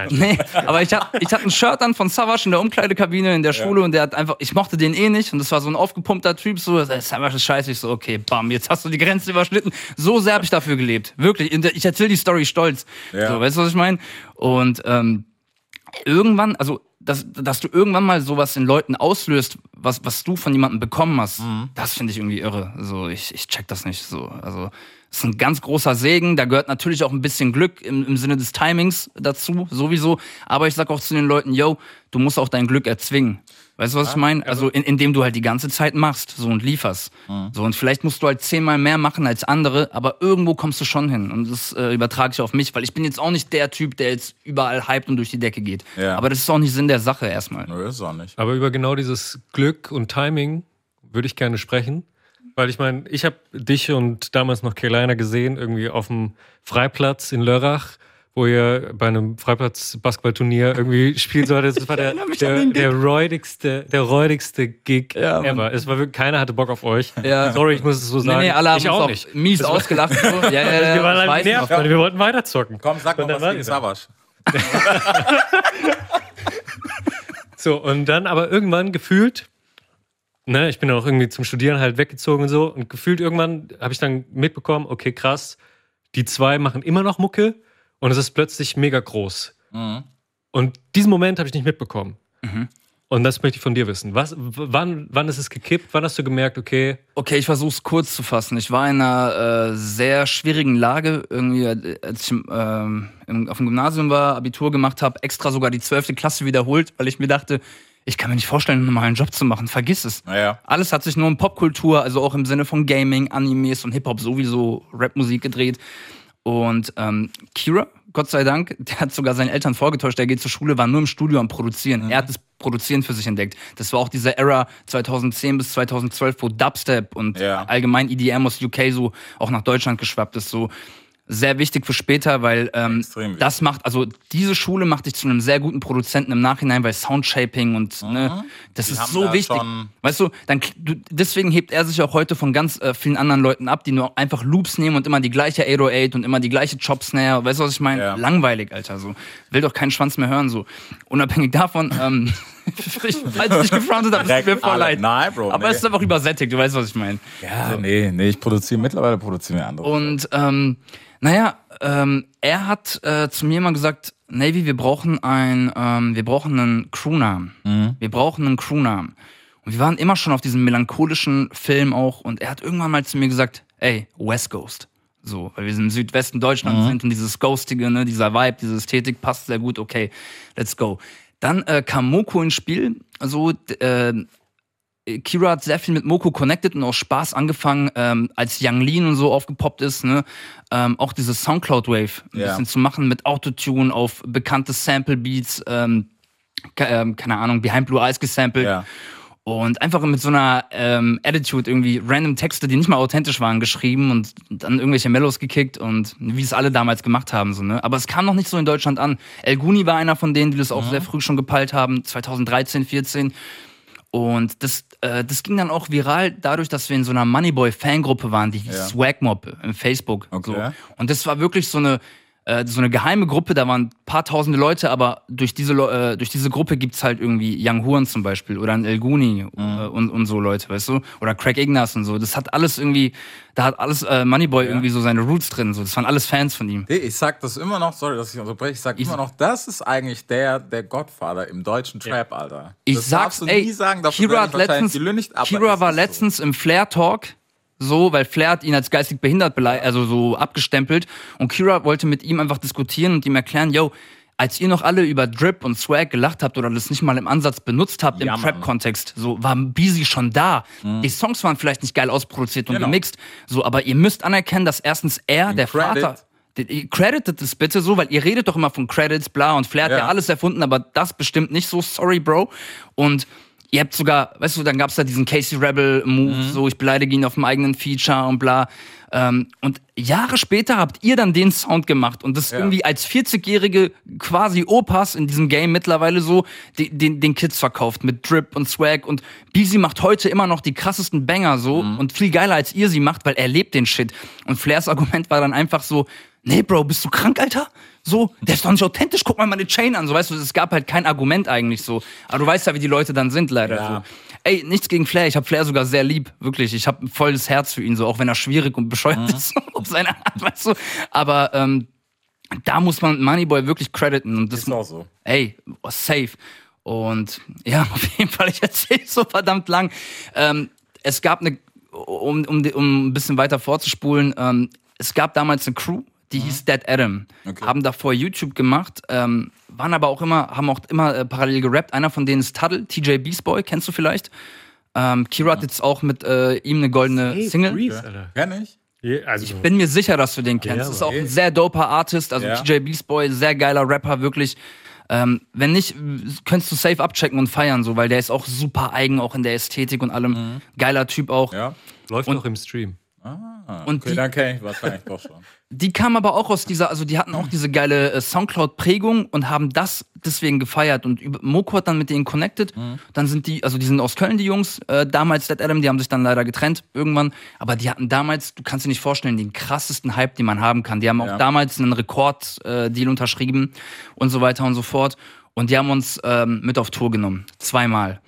Nee, aber ich hatte ich hatte ein Shirt an von Savage in der Umkleidekabine in der Schule und der hat einfach, ich mochte den eh nicht und das war so ein aufgepumpter Typ, so, Savage ist scheiße, ich so, okay, bam, jetzt hast du die Grenze überschritten. So sehr habe ich dafür gelebt, wirklich. Ich erzähle die Story stolz. Ja. So, weißt du, was ich meine? Und ähm, irgendwann, also dass, dass du irgendwann mal sowas in Leuten auslöst, was, was du von jemandem bekommen hast, Mhm. das finde ich irgendwie irre. So, ich, ich check das nicht so. Also, Das ist ein ganz großer Segen. Da gehört natürlich auch ein bisschen Glück im, im Sinne des Timings dazu, sowieso. Aber ich sag auch zu den Leuten, yo, du musst auch dein Glück erzwingen. Weißt du, was ich meine? Also, in, indem du halt die ganze Zeit machst, so und lieferst. So und vielleicht musst du halt zehnmal mehr machen als andere, aber irgendwo kommst du schon hin. Und das äh, übertrage ich auf mich, weil ich bin jetzt auch nicht der Typ, der jetzt überall hypt und durch die Decke geht. Ja. Aber das ist auch nicht Sinn der Sache erstmal. Nö, ist auch nicht. Aber über genau dieses Glück und Timing würde ich gerne sprechen. Weil ich meine, ich habe dich und damals noch Carolina gesehen, irgendwie auf dem Freiplatz in Lörrach, wo ihr bei einem Freiplatz-Basketballturnier irgendwie spielen solltet. Das war der, der, der, räudigste, der räudigste Gig Ja, ever. Es war wirklich, keiner hatte Bock auf euch. Ja. Sorry, ich muss es so sagen. Nee, nee, alle haben ich uns auch auch nicht. mies ausgelacht. So. Ja, ja, ja, Wir waren halt noch. weil wir wollten weiterzocken. Komm, sag Und mal dann was war gegen die da. Savas. So, und dann aber irgendwann gefühlt, ne, ich bin dann auch irgendwie zum Studieren halt weggezogen und so, und gefühlt irgendwann habe ich dann mitbekommen, okay, krass, die zwei machen immer noch Mucke und es ist plötzlich mega groß. Und diesen Moment habe ich nicht mitbekommen. Und das möchte ich von dir wissen. Was, wann, wann ist es gekippt? Wann hast du gemerkt, okay, Okay, ich versuche es kurz zu fassen. Ich war in einer äh, sehr schwierigen Lage, irgendwie, äh, als ich ähm, im, auf dem Gymnasium war, Abitur gemacht habe, extra sogar die 12. Klasse wiederholt, weil ich mir dachte, ich kann mir nicht vorstellen, einen normalen Job zu machen. Vergiss es. Naja. Alles hat sich nur um Popkultur, also auch im Sinne von Gaming, Animes und Hip-Hop sowieso, Rapmusik gedreht. Und ähm, Kira, Gott sei Dank, der hat sogar seinen Eltern vorgetäuscht, der geht zur Schule, war nur im Studio am Produzieren. Er hat das Produzieren für sich entdeckt. Das war auch diese Era 2010 bis 2012, wo Dubstep und Ja. allgemein EDM aus UK so auch nach Deutschland geschwappt ist. So sehr wichtig für später, weil ähm, das macht, also diese Schule macht dich zu einem sehr guten Produzenten im Nachhinein, weil Soundshaping und ne, das Die ist so da wichtig. Weißt du, dann du, deswegen hebt er sich auch heute von ganz äh, vielen anderen Leuten ab, die nur einfach Loops nehmen und immer die gleiche 808 und immer die gleiche Chop Snare. Weißt du, was ich meine? Ja. Langweilig, Alter. So will doch keinen Schwanz mehr hören. So unabhängig davon. Ähm, ich, falls ich dich gefrontet habe, Direkt mir voll leid. Nein, Bro, Aber nee. es ist einfach übersättigt. Du weißt, was ich meine. Ja, nee, nee, ich produziere, mittlerweile produzieren wir andere. Und ähm, naja, ähm, er hat äh, zu mir mal gesagt, Navy, wir brauchen ein, ähm, wir brauchen einen Crewnamen. Wir brauchen einen Crewnamen. Und wir waren immer schon auf diesem melancholischen Film auch. Und er hat irgendwann mal zu mir gesagt, ey, West Coast. So, weil wir im Südwesten Deutschlands sind und dieses Ghostige, ne, dieser Vibe, diese Ästhetik passt sehr gut. Okay, let's go. Dann äh, kam Moko ins Spiel. Also äh, Kira hat sehr viel mit Moko connected und aus Spaß angefangen, ähm, als Young Lean und so aufgepoppt ist, ne? ähm, auch diese Soundcloud-Wave ein Ja. bisschen zu machen mit Autotune auf bekannte Sample-Beats, ähm, ke- ähm, keine Ahnung, Behind Blue Eyes gesampelt. Ja. Und einfach mit so einer ähm, Attitude irgendwie random Texte, die nicht mal authentisch waren, geschrieben und dann irgendwelche Mellows gekickt und wie es alle damals gemacht haben. So, ne? Aber es kam noch nicht so in Deutschland an. El Guni war einer von denen, die das auch sehr früh schon gepeilt haben, 2013, 14. Und das, äh, das ging dann auch viral dadurch, dass wir in so einer Moneyboy-Fangruppe waren, die hieß Ja. Swagmob im Facebook. Okay. So. Und das war wirklich so eine, äh, so eine geheime Gruppe, da waren ein paar tausende Leute, aber durch diese, äh, durch diese Gruppe gibt's halt irgendwie Young Huan zum Beispiel oder ein El Guni äh, und, und so Leute, weißt du? Oder Craig Ignas und so. Das hat alles irgendwie, da hat alles äh, Moneyboy irgendwie so seine Roots drin. So. Das waren alles Fans von ihm. Nee, ich sag das immer noch, sorry, dass ich unterbreche, ich sag immer noch, das ist eigentlich der, der Gottvater im deutschen Trap, Alter. Ich das sag's, darfst du ey, nie sagen, dafür Kira ich letztens, Kira war ist so. letztens im Flair Talk, so, weil Flair hat ihn als geistig behindert also so abgestempelt und Kira wollte mit ihm einfach diskutieren und ihm erklären, yo, als ihr noch alle über Drip und Swag gelacht habt oder das nicht mal im Ansatz benutzt habt Ja, im. Trap-Kontext, so war Beezy schon da. Die Songs waren vielleicht nicht geil ausproduziert und Genau. gemixt, so, aber ihr müsst anerkennen, dass erstens er, der Credit. Vater, Ihr creditet es bitte so, weil ihr redet doch immer von Credits, bla, und Flair hat ja. Ja. alles erfunden, aber das bestimmt nicht so. Sorry, Bro. Und ihr habt sogar, weißt du, dann gab's da diesen Casey Rebel-Move, Mhm. so, ich beleidige ihn auf dem eigenen Feature und bla. Ähm, und Jahre später habt ihr dann den Sound gemacht und das Ja. irgendwie als 40-jährige quasi Opas in diesem Game mittlerweile so den, den, den Kids verkauft mit Drip und Swag und Beezy macht heute immer noch die krassesten Banger so Mhm. und viel geiler als ihr sie macht, weil er lebt den Shit. Und Flairs Argument war dann einfach so, nee, Bro, bist du krank, Alter? So, der ist doch nicht authentisch, guck mal meine Chain an. So, weißt du, es gab halt kein Argument eigentlich so. Aber du weißt ja, wie die Leute dann sind, leider. Ja. So. Ey, nichts gegen Flair. Ich habe Flair sogar sehr lieb, wirklich. Ich habe ein volles Herz für ihn, so, auch wenn er schwierig und bescheuert ist auf seine Art, weißt du. Aber ähm, da muss man Moneyboy wirklich crediten. Und das Ist auch so. Ey, safe. Und ja, auf jeden Fall, ich erzähle so verdammt lang. Ähm, es gab eine, um, um, um ein bisschen weiter vorzuspulen, ähm, es gab damals eine Crew, die hieß Dead Adam. Okay. Haben davor YouTube gemacht, ähm, waren aber auch immer, haben auch immer äh, parallel gerappt. Einer von denen ist Tuddle, TJ Beast Boy, kennst du vielleicht? Ähm, Kira hat jetzt auch mit äh, ihm eine goldene Single. Reese, Alter. Kenn ich? Also, Bin mir sicher, dass du den kennst. Ja, ist auch ein sehr doper Artist, also Ja. TJ Beast Boy, sehr geiler Rapper, wirklich. Ähm, wenn nicht, könntest du safe abchecken und feiern, so, weil der ist auch super eigen, auch in der Ästhetik und allem. Geiler Typ auch. Ja. läuft noch im Stream. Ah, Und okay, die- dann ich wahrscheinlich doch schon. Die kamen aber auch aus dieser, also die hatten auch diese geile äh, Soundcloud-Prägung und haben das deswegen gefeiert. Und über, Moko hat dann mit denen connected. Dann sind die, also die sind aus Köln, die Jungs, äh, damals Dead Adam, die haben sich dann leider getrennt irgendwann. Aber die hatten damals, du kannst dir nicht vorstellen, den krassesten Hype, den man haben kann. Die haben auch Ja. damals einen Rekord-Deal unterschrieben und so weiter und so fort. Und die haben uns ähm, mit auf Tour genommen. Zweimal.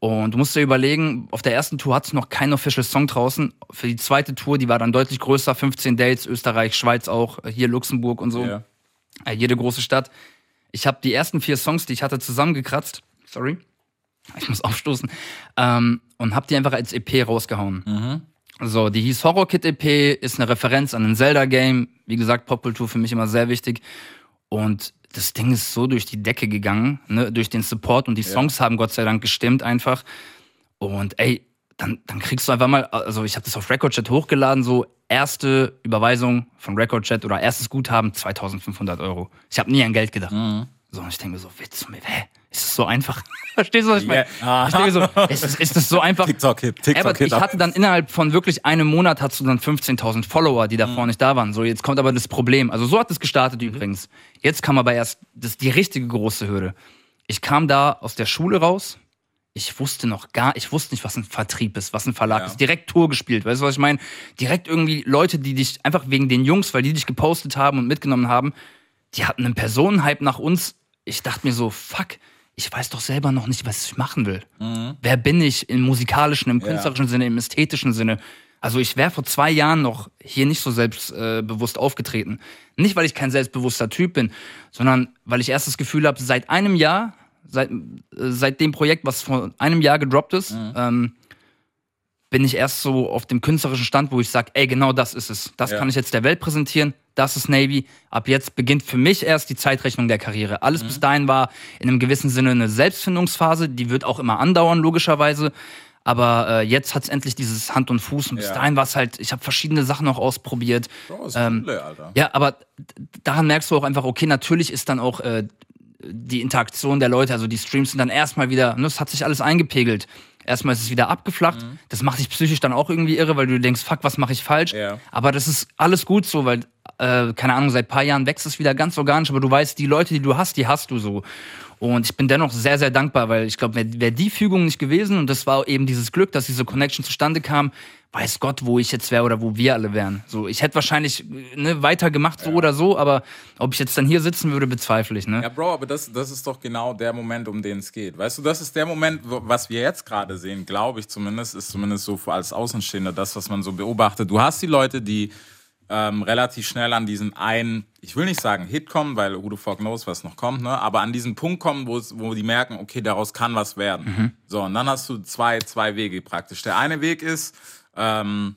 Und du musst dir überlegen, auf der ersten Tour hattest du noch keinen Official Song draußen. Für die zweite Tour, die war dann deutlich größer, 15 Dates, Österreich, Schweiz auch, hier Luxemburg und so. Ja. Äh, jede große Stadt. Ich habe die ersten vier Songs, die ich hatte, zusammengekratzt. Sorry. Ich muss aufstoßen. Ähm, und habe die einfach als EP rausgehauen. So, die hieß Horror Kid EP, ist eine Referenz an ein Zelda-Game. Wie gesagt, Popkultur für mich immer sehr wichtig. Und das Ding ist so durch die Decke gegangen, ne, durch den Support und die Songs haben Gott sei Dank gestimmt einfach. Und ey, dann, dann kriegst du einfach mal, also ich habe das auf Recordchat hochgeladen, so erste Überweisung von Recordchat oder erstes Guthaben 2500 Euro. Ich habe nie an Geld gedacht. So, und ich denke mir so, Witz, hä? Ist das so einfach? Verstehst du, was ich meine? Ich denke mir so, ist, das- ist das so einfach? TikTok-Hit, TikTok-Hit. ich hatte dann innerhalb von wirklich einem Monat hast du dann 15.000 Follower, die davor nicht da waren. So, jetzt kommt aber das Problem. Also so hat es gestartet übrigens. Jetzt kam aber erst das die richtige große Hürde. Ich kam da aus der Schule raus. Ich wusste noch gar, ich wusste nicht, was ein Vertrieb ist, was ein Verlag Ja. ist. Direkt Tour gespielt, weißt du, was ich meine? Direkt irgendwie Leute, die dich einfach wegen den Jungs, weil die dich gepostet haben und mitgenommen haben, die hatten einen Personenhype nach uns. Ich dachte mir so, fuck, ich weiß doch selber noch nicht, was ich machen will. Wer bin ich im musikalischen, im künstlerischen Sinne, im ästhetischen Sinne? Also ich wäre vor zwei Jahren noch hier nicht so selbstbewusst äh, aufgetreten. Nicht, weil ich kein selbstbewusster Typ bin, sondern weil ich erst das Gefühl habe, seit einem Jahr, seit, äh, seit dem Projekt, was vor einem Jahr gedroppt ist, ähm, bin ich erst so auf dem künstlerischen Stand, wo ich sage, ey, genau das ist es. Das Ja. kann ich jetzt der Welt präsentieren. Das ist Navy. Ab jetzt beginnt für mich erst die Zeitrechnung der Karriere. Alles bis dahin war in einem gewissen Sinne eine Selbstfindungsphase. Die wird auch immer andauern, logischerweise. Aber äh, jetzt hat's endlich dieses Hand und Fuß. Und bis Ja. dahin war es halt, ich habe verschiedene Sachen auch ausprobiert. Bro, ist ähm, cool, Alter. Ja, aber daran merkst du auch einfach, okay, natürlich ist dann auch äh, die Interaktion der Leute, also die Streams sind dann erstmal wieder, ne, es hat sich alles eingepegelt. Erstmal ist es wieder abgeflacht. Mhm. Das macht dich psychisch dann auch irgendwie irre, weil du denkst, fuck, was mache ich falsch? Ja. Aber das ist alles gut so, weil, äh, keine Ahnung, seit paar Jahren wächst es wieder ganz organisch, aber du weißt, die Leute, die du hast, die hast du so. Und ich bin dennoch sehr, sehr dankbar, weil ich glaube, wäre wär die Fügung nicht gewesen und das war eben dieses Glück, dass diese Connection zustande kam, weiß Gott, wo ich jetzt wäre oder wo wir alle wären. So, ich hätte wahrscheinlich ne, weitergemacht, so oder so, aber ob ich jetzt dann hier sitzen würde, bezweifle ich. Ne? Ja, Bro, aber das, das ist doch genau der Moment, um den es geht. Weißt du, das ist der Moment, was wir jetzt gerade sehen, glaube ich zumindest, ist zumindest so als Außenstehender das, was man so beobachtet. Du hast die Leute, die ähm, relativ schnell an diesen einen, ich will nicht sagen Hit kommen, weil who the fuck knows, was noch kommt, ne? aber an diesen Punkt kommen, wo, die merken, okay, daraus kann was werden. So, und dann hast du zwei, zwei Wege praktisch. Der eine Weg ist, ähm,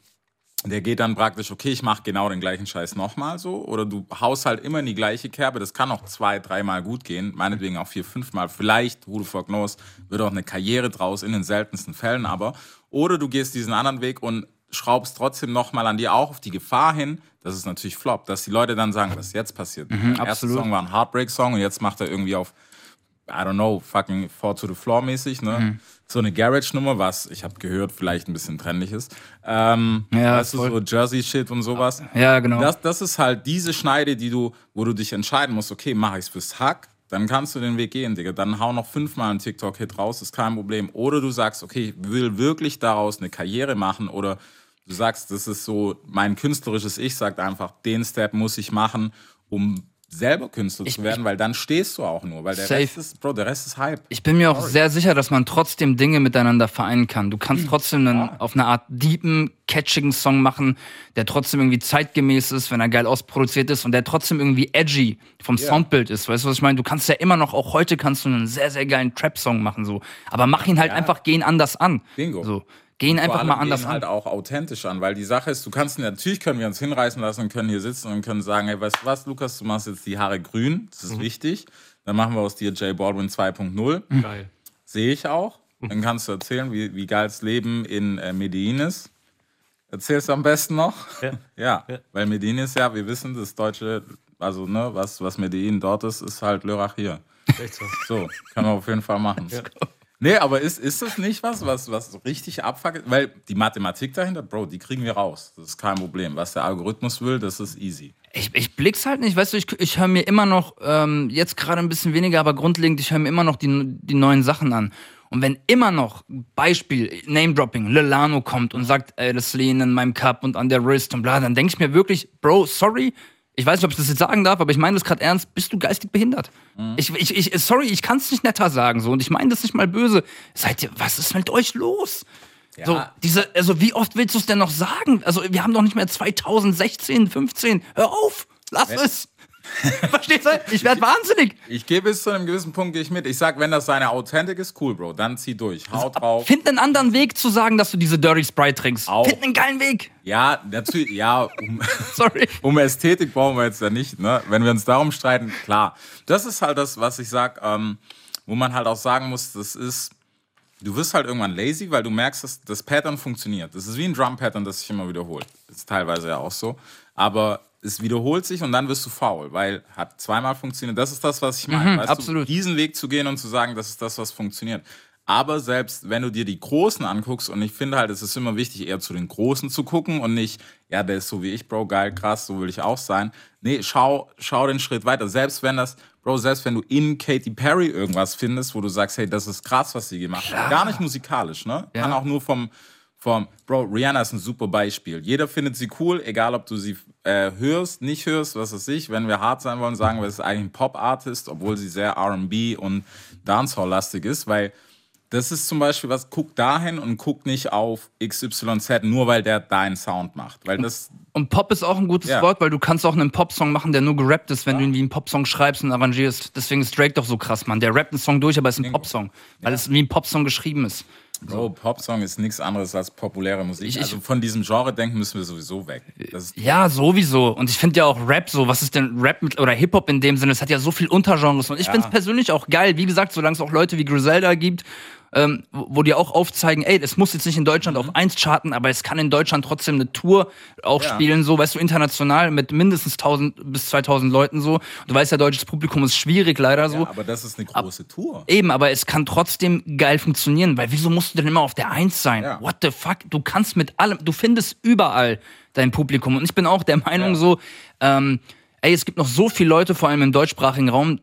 der geht dann praktisch, okay, ich mache genau den gleichen Scheiß nochmal so. Oder du haust halt immer in die gleiche Kerbe. Das kann auch zwei, dreimal gut gehen. Meinetwegen auch vier, fünfmal. Vielleicht, who the fuck knows, wird auch eine Karriere draus, in den seltensten Fällen aber. Oder du gehst diesen anderen Weg und schraubst trotzdem nochmal an dir auch auf die Gefahr hin, dass es natürlich floppt. Dass die Leute dann sagen, was ist jetzt passiert. Der erste. Song war ein Heartbreak-Song und jetzt macht er irgendwie auf I don't know, fucking Fall to the Floor mäßig, ne? Mhm. So eine Garage-Nummer, was ich habe gehört, vielleicht ein bisschen trennlich ist. Ähm, Ja, weißt du, voll. so Jersey-Shit und sowas. Ja, genau. Das, das ist halt diese Schneide, die du, wo du dich entscheiden musst, okay, mache ich es fürs Hack, dann kannst du den Weg gehen, Digga. Dann hau noch fünfmal einen TikTok-Hit raus, ist kein Problem. Oder du sagst, okay, ich will wirklich daraus eine Karriere machen oder du sagst, das ist so, mein künstlerisches Ich sagt einfach, den Step muss ich machen, um selber Künstler Ich- zu werden, weil dann stehst du auch nur, weil der Safe. Rest ist, Bro, der Rest ist Hype. Ich bin mir auch sehr sicher, dass man trotzdem Dinge miteinander vereinen kann. Du Mhm. kannst trotzdem einen, auf eine Art deepen, catchigen Song machen, der trotzdem irgendwie zeitgemäß ist, wenn er geil ausproduziert ist und der trotzdem irgendwie edgy vom Soundbild ist. Weißt du, was ich meine? Du kannst ja immer noch, auch heute kannst du einen sehr, sehr geilen Trap-Song machen, so. Aber mach ihn halt einfach, geh ihn anders an. Bingo. So. Gehen Vor einfach mal anders gehen an. halt auch authentisch an, weil die Sache ist, du kannst natürlich können wir uns hinreißen lassen und können hier sitzen und können sagen, hey, weißt du was, Lukas, du machst jetzt die Haare grün, das ist wichtig. Dann machen wir aus dir J Baldwin 2.0. Geil. Sehe ich auch. Dann kannst du erzählen, wie, wie geil das Leben in äh, Medellin ist. Erzählst du am besten noch? Ja. Ja, Ja. weil Medellin ist ja, wir wissen, das deutsche, also ne, was, was Medellin dort ist, ist halt Lörrach hier. Echt so. So, kann man auf jeden Fall machen. Nee, aber ist, ist das nicht was, was, was richtig abfuckt? Weil die Mathematik dahinter, Bro, die kriegen wir raus. Das ist kein Problem. Was der Algorithmus will, das ist easy. Ich, ich blick's halt nicht, weißt du, ich, ich höre mir immer noch, ähm, jetzt gerade ein bisschen weniger, aber grundlegend, ich höre mir immer noch die, die neuen Sachen an. Und wenn immer noch, Beispiel, Name-Dropping, Lilano kommt und sagt, ey, das Lehen in meinem Cup und an der Wrist und bla, dann denke ich mir wirklich, Bro, sorry, ich weiß nicht, ob ich das jetzt sagen darf, aber ich meine das gerade ernst, bist du geistig behindert? Ich, ich, ich, sorry, ich kann es nicht netter sagen so und ich meine das nicht mal böse. Seid ihr, was ist mit euch los? So, diese, also wie oft willst du es denn noch sagen? Also wir haben doch nicht mehr 2016, 15. Hör auf, lass es. Verstehst du? Ich werde wahnsinnig. Ich gehe bis zu einem gewissen Punkt, gehe ich mit. Ich sag, wenn das seine Authentik ist, cool, Bro, dann zieh durch. Hau drauf. Find einen anderen Weg zu sagen, dass du diese Dirty Sprite trinkst. Auch. Find einen geilen Weg. Ja, natürlich, ja, um, Sorry. um Ästhetik brauchen wir jetzt ja nicht, ne? Wenn wir uns darum streiten, klar. Das ist halt das, was ich sag, ähm, wo man halt auch sagen muss, das ist, du wirst halt irgendwann lazy, weil du merkst, dass das Pattern funktioniert. Das ist wie ein Drum-Pattern, das sich immer wiederholt. Ist teilweise ja auch so. Aber es wiederholt sich und dann wirst du faul, weil hat zweimal funktioniert. Das ist das, was ich meine. weißt absolut. Du, diesen Weg zu gehen und zu sagen, das ist das, was funktioniert. Aber selbst wenn du dir die Großen anguckst, und ich finde halt, es ist immer wichtig, eher zu den Großen zu gucken und nicht, ja, der ist so wie ich, Bro, geil, krass, so will ich auch sein. Nee, schau, schau den Schritt weiter. Selbst wenn das, Bro, selbst wenn du in Katy Perry irgendwas findest, wo du sagst, hey, das ist krass, was sie gemacht hat. Gar nicht musikalisch, ne? Ja. Kann auch nur vom, vom, Bro, Rihanna ist ein super Beispiel. Jeder findet sie cool, egal ob du sie äh, hörst, nicht hörst, was weiß ich. Wenn wir hart sein wollen, sagen wir, es ist eigentlich ein Pop-Artist, obwohl sie sehr R&B und Dancehall-lastig ist, weil das ist zum Beispiel was, guck dahin und guck nicht auf XYZ, nur weil der deinen Sound macht. Weil das, Und Pop ist auch ein gutes Ja. Wort, weil du kannst auch einen Popsong machen, der nur gerappt ist, wenn du ihn wie einen Popsong schreibst und arrangierst. Deswegen ist Drake doch so krass, Mann. Der rappt einen Song durch, aber es ist ein Popsong. Weil es wie ein Popsong geschrieben ist. Bro, Popsong ist nichts anderes als populäre Musik. Ich- ich- also von diesem Genre denken müssen wir sowieso weg. Ja, sowieso. Und ich finde ja auch Rap so, was ist denn Rap mit, oder Hip-Hop in dem Sinne? Es hat ja so viel Untergenres. Und ich finde es persönlich auch geil, wie gesagt, solange es auch Leute wie Griselda gibt, ähm, wo die auch aufzeigen, ey, es muss jetzt nicht in Deutschland auf 1 charten, aber es kann in Deutschland trotzdem eine Tour auch Ja. spielen, so, weißt du, international mit mindestens 1000 bis 2000 Leuten so. Du weißt ja, deutsches Publikum ist schwierig leider so. ja, aber das ist eine große Tour. Eben, aber es kann trotzdem geil funktionieren, weil wieso musst du denn immer auf der Eins sein? Ja. What the fuck? Du kannst mit allem, du findest überall dein Publikum. Und ich bin auch der Meinung so, ähm, ey, es gibt noch so viele Leute, vor allem im deutschsprachigen Raum,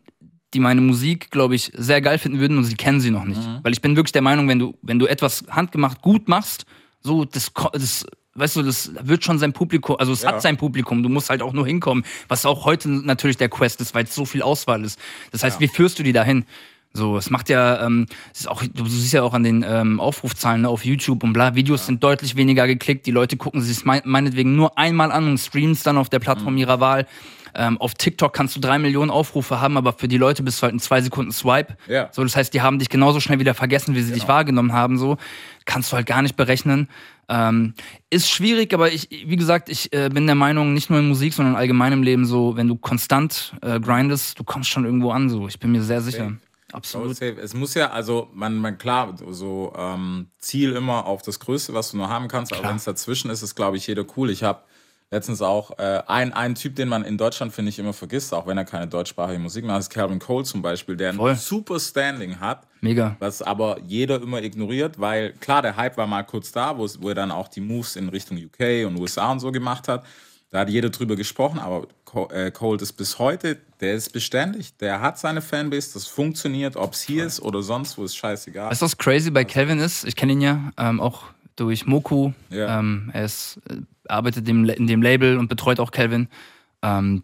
die meine Musik, glaube ich, sehr geil finden würden und sie kennen sie noch nicht. Mhm. Weil ich bin wirklich der Meinung, wenn du, wenn du etwas handgemacht gut machst, so, das, das weißt du, das wird schon sein Publikum, also es Ja. hat sein Publikum, du musst halt auch nur hinkommen, was auch heute natürlich der Quest ist, weil es so viel Auswahl ist. Das heißt, wie führst du die dahin? So, es macht ja, ähm, es ist auch, du siehst ja auch an den ähm, Aufrufzahlen ne, auf YouTube und bla, Videos sind deutlich weniger geklickt, die Leute gucken sich mein, meinetwegen nur einmal an und streamen es dann auf der Plattform Mhm. ihrer Wahl. Ähm, auf TikTok kannst du drei Millionen Aufrufe haben, aber für die Leute bist du halt in zwei Sekunden Swipe. Ja. So, das heißt, die haben dich genauso schnell wieder vergessen, wie sie Genau. dich wahrgenommen haben. So kannst du halt gar nicht berechnen. Ähm, ist schwierig, aber ich, wie gesagt, ich äh, bin der Meinung, nicht nur in Musik, sondern allgemein im Leben so, wenn du konstant äh, grindest, du kommst schon irgendwo an. So, ich bin mir sehr sicher. Absolut. Safe. Es muss ja, also man, man klar, so ähm, Ziel immer auf das Größte, was du nur haben kannst, aber wenn es dazwischen ist, ist, glaube ich, jeder cool. Ich habe letztens auch äh, ein, einen Typ, den man in Deutschland, finde ich, immer vergisst, auch wenn er keine deutschsprachige Musik macht, ist Calvin Cole zum Beispiel, der Voll. ein super Standing hat. Mega. Was aber jeder immer ignoriert, weil klar, der Hype war mal kurz da, wo, wo er dann auch die Moves in Richtung UK und USA und so gemacht hat. Da hat jeder drüber gesprochen, aber äh, Cold ist bis heute, der ist beständig. Der hat seine Fanbase, das funktioniert, ob es hier ist oder sonst wo, ist scheißegal. Weißt du, was crazy bei Calvin ist? Ich kenne ihn ja ähm, auch durch Moku. Ja. Ähm, er ist, äh, arbeitet dem, in dem Label und betreut auch Calvin. Ähm,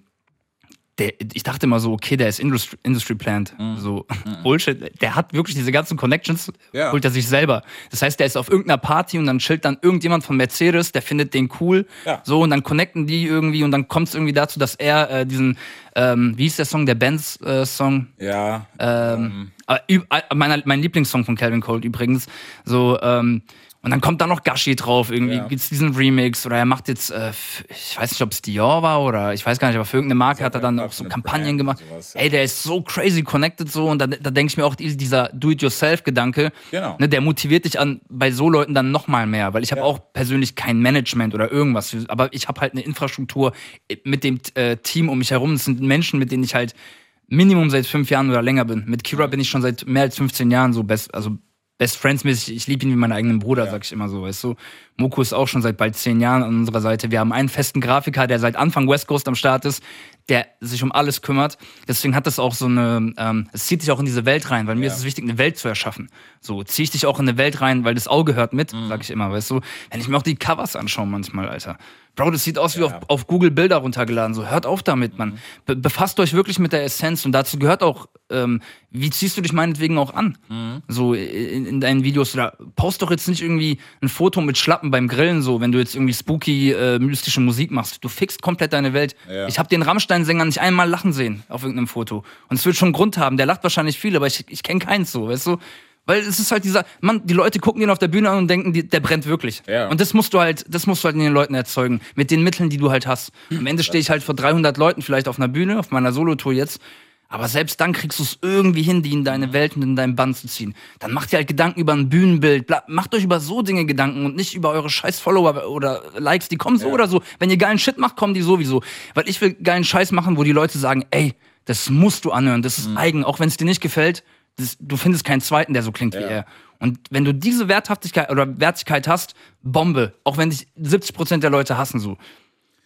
der, ich dachte immer so, okay, der ist Industry, Industry Plant. So Bullshit. Der hat wirklich diese ganzen Connections, Mhm. Ja. holt er sich selber. Das heißt, der ist auf irgendeiner Party und dann chillt dann irgendjemand von Mercedes, der findet den cool. Ja. So, und dann connecten die irgendwie und dann kommt es irgendwie dazu, dass er äh, diesen, ähm, wie hieß der Song, der Benz-Song, ja, ähm, üb- äh, meiner, mein Lieblingssong von Calvin Cole übrigens. So, ähm, Und dann kommt da noch Gashi drauf, irgendwie Ja. gibt's diesen Remix oder er macht jetzt, äh, ich weiß nicht, ob es Dior war oder ich weiß gar nicht, aber für irgendeine Marke hat er dann auch so Kampagnen gemacht. sowas, ja. Ey, der ist so crazy connected so und da, da denke ich mir auch, die- dieser Do-it-yourself-Gedanke, Genau. ne, der motiviert dich an bei so Leuten dann noch mal mehr, weil ich habe auch persönlich kein Management oder irgendwas, aber ich habe halt eine Infrastruktur mit dem äh, Team um mich herum. Das sind Menschen, mit denen ich halt Minimum seit fünf Jahren oder länger bin. Mit Kira bin ich schon seit mehr als 15 Jahren so best, also Best Friends mäßig. Ich liebe ihn wie meinen eigenen Bruder, sag ich immer so, weißt du. Moko ist auch schon seit bald zehn Jahren an unserer Seite. Wir haben einen festen Grafiker, der seit Anfang West Coast am Start ist, der sich um alles kümmert. Deswegen hat das auch so eine, ähm, es zieht dich auch in diese Welt rein, weil mir ist es wichtig, eine Welt zu erschaffen. So, zieh ich dich auch in eine Welt rein, weil das Auge hört mit, Mhm. sag ich immer, weißt du. Wenn ich mir auch die Covers anschaue manchmal, Alter. Bro, das sieht aus wie auf, auf Google Bilder runtergeladen. So, hört auf damit, Mann. Be befasst euch wirklich mit der Essenz und dazu gehört auch, ähm, wie ziehst du dich meinetwegen auch an? So in, in deinen Videos oder post doch jetzt nicht irgendwie ein Foto mit Schlappen beim Grillen, so, wenn du jetzt irgendwie spooky, äh, mystische Musik machst. Du fixst komplett deine Welt. Ja. Ich habe den Rammstein-Sänger nicht einmal lachen sehen auf irgendeinem Foto. Und es wird schon einen Grund haben. Der lacht wahrscheinlich viel, aber ich, ich kenne keins so, weißt du? Weil es ist halt dieser, man, die Leute gucken den auf der Bühne an und denken, die, der brennt wirklich. Ja. Und das musst du halt, das musst du halt in den Leuten erzeugen. Mit den Mitteln, die du halt hast. Am Ende stehe ich halt vor 300 Leuten vielleicht auf einer Bühne, auf meiner Solotour jetzt. Aber selbst dann kriegst du es irgendwie hin, die in deine Welt und in deinen Bann zu ziehen. Dann macht ihr halt Gedanken über ein Bühnenbild. Macht euch über so Dinge Gedanken und nicht über eure scheiß Follower oder Likes. Die kommen so oder so. Wenn ihr geilen Shit macht, kommen die sowieso. Weil ich will geilen Scheiß machen, wo die Leute sagen, ey, das musst du anhören, das ist eigen, auch wenn es dir nicht gefällt. Das, du findest keinen zweiten, der so klingt wie er. Und wenn du diese Werthaftigkeit oder Wertigkeit hast, Bombe. Auch wenn dich 70% der Leute hassen so.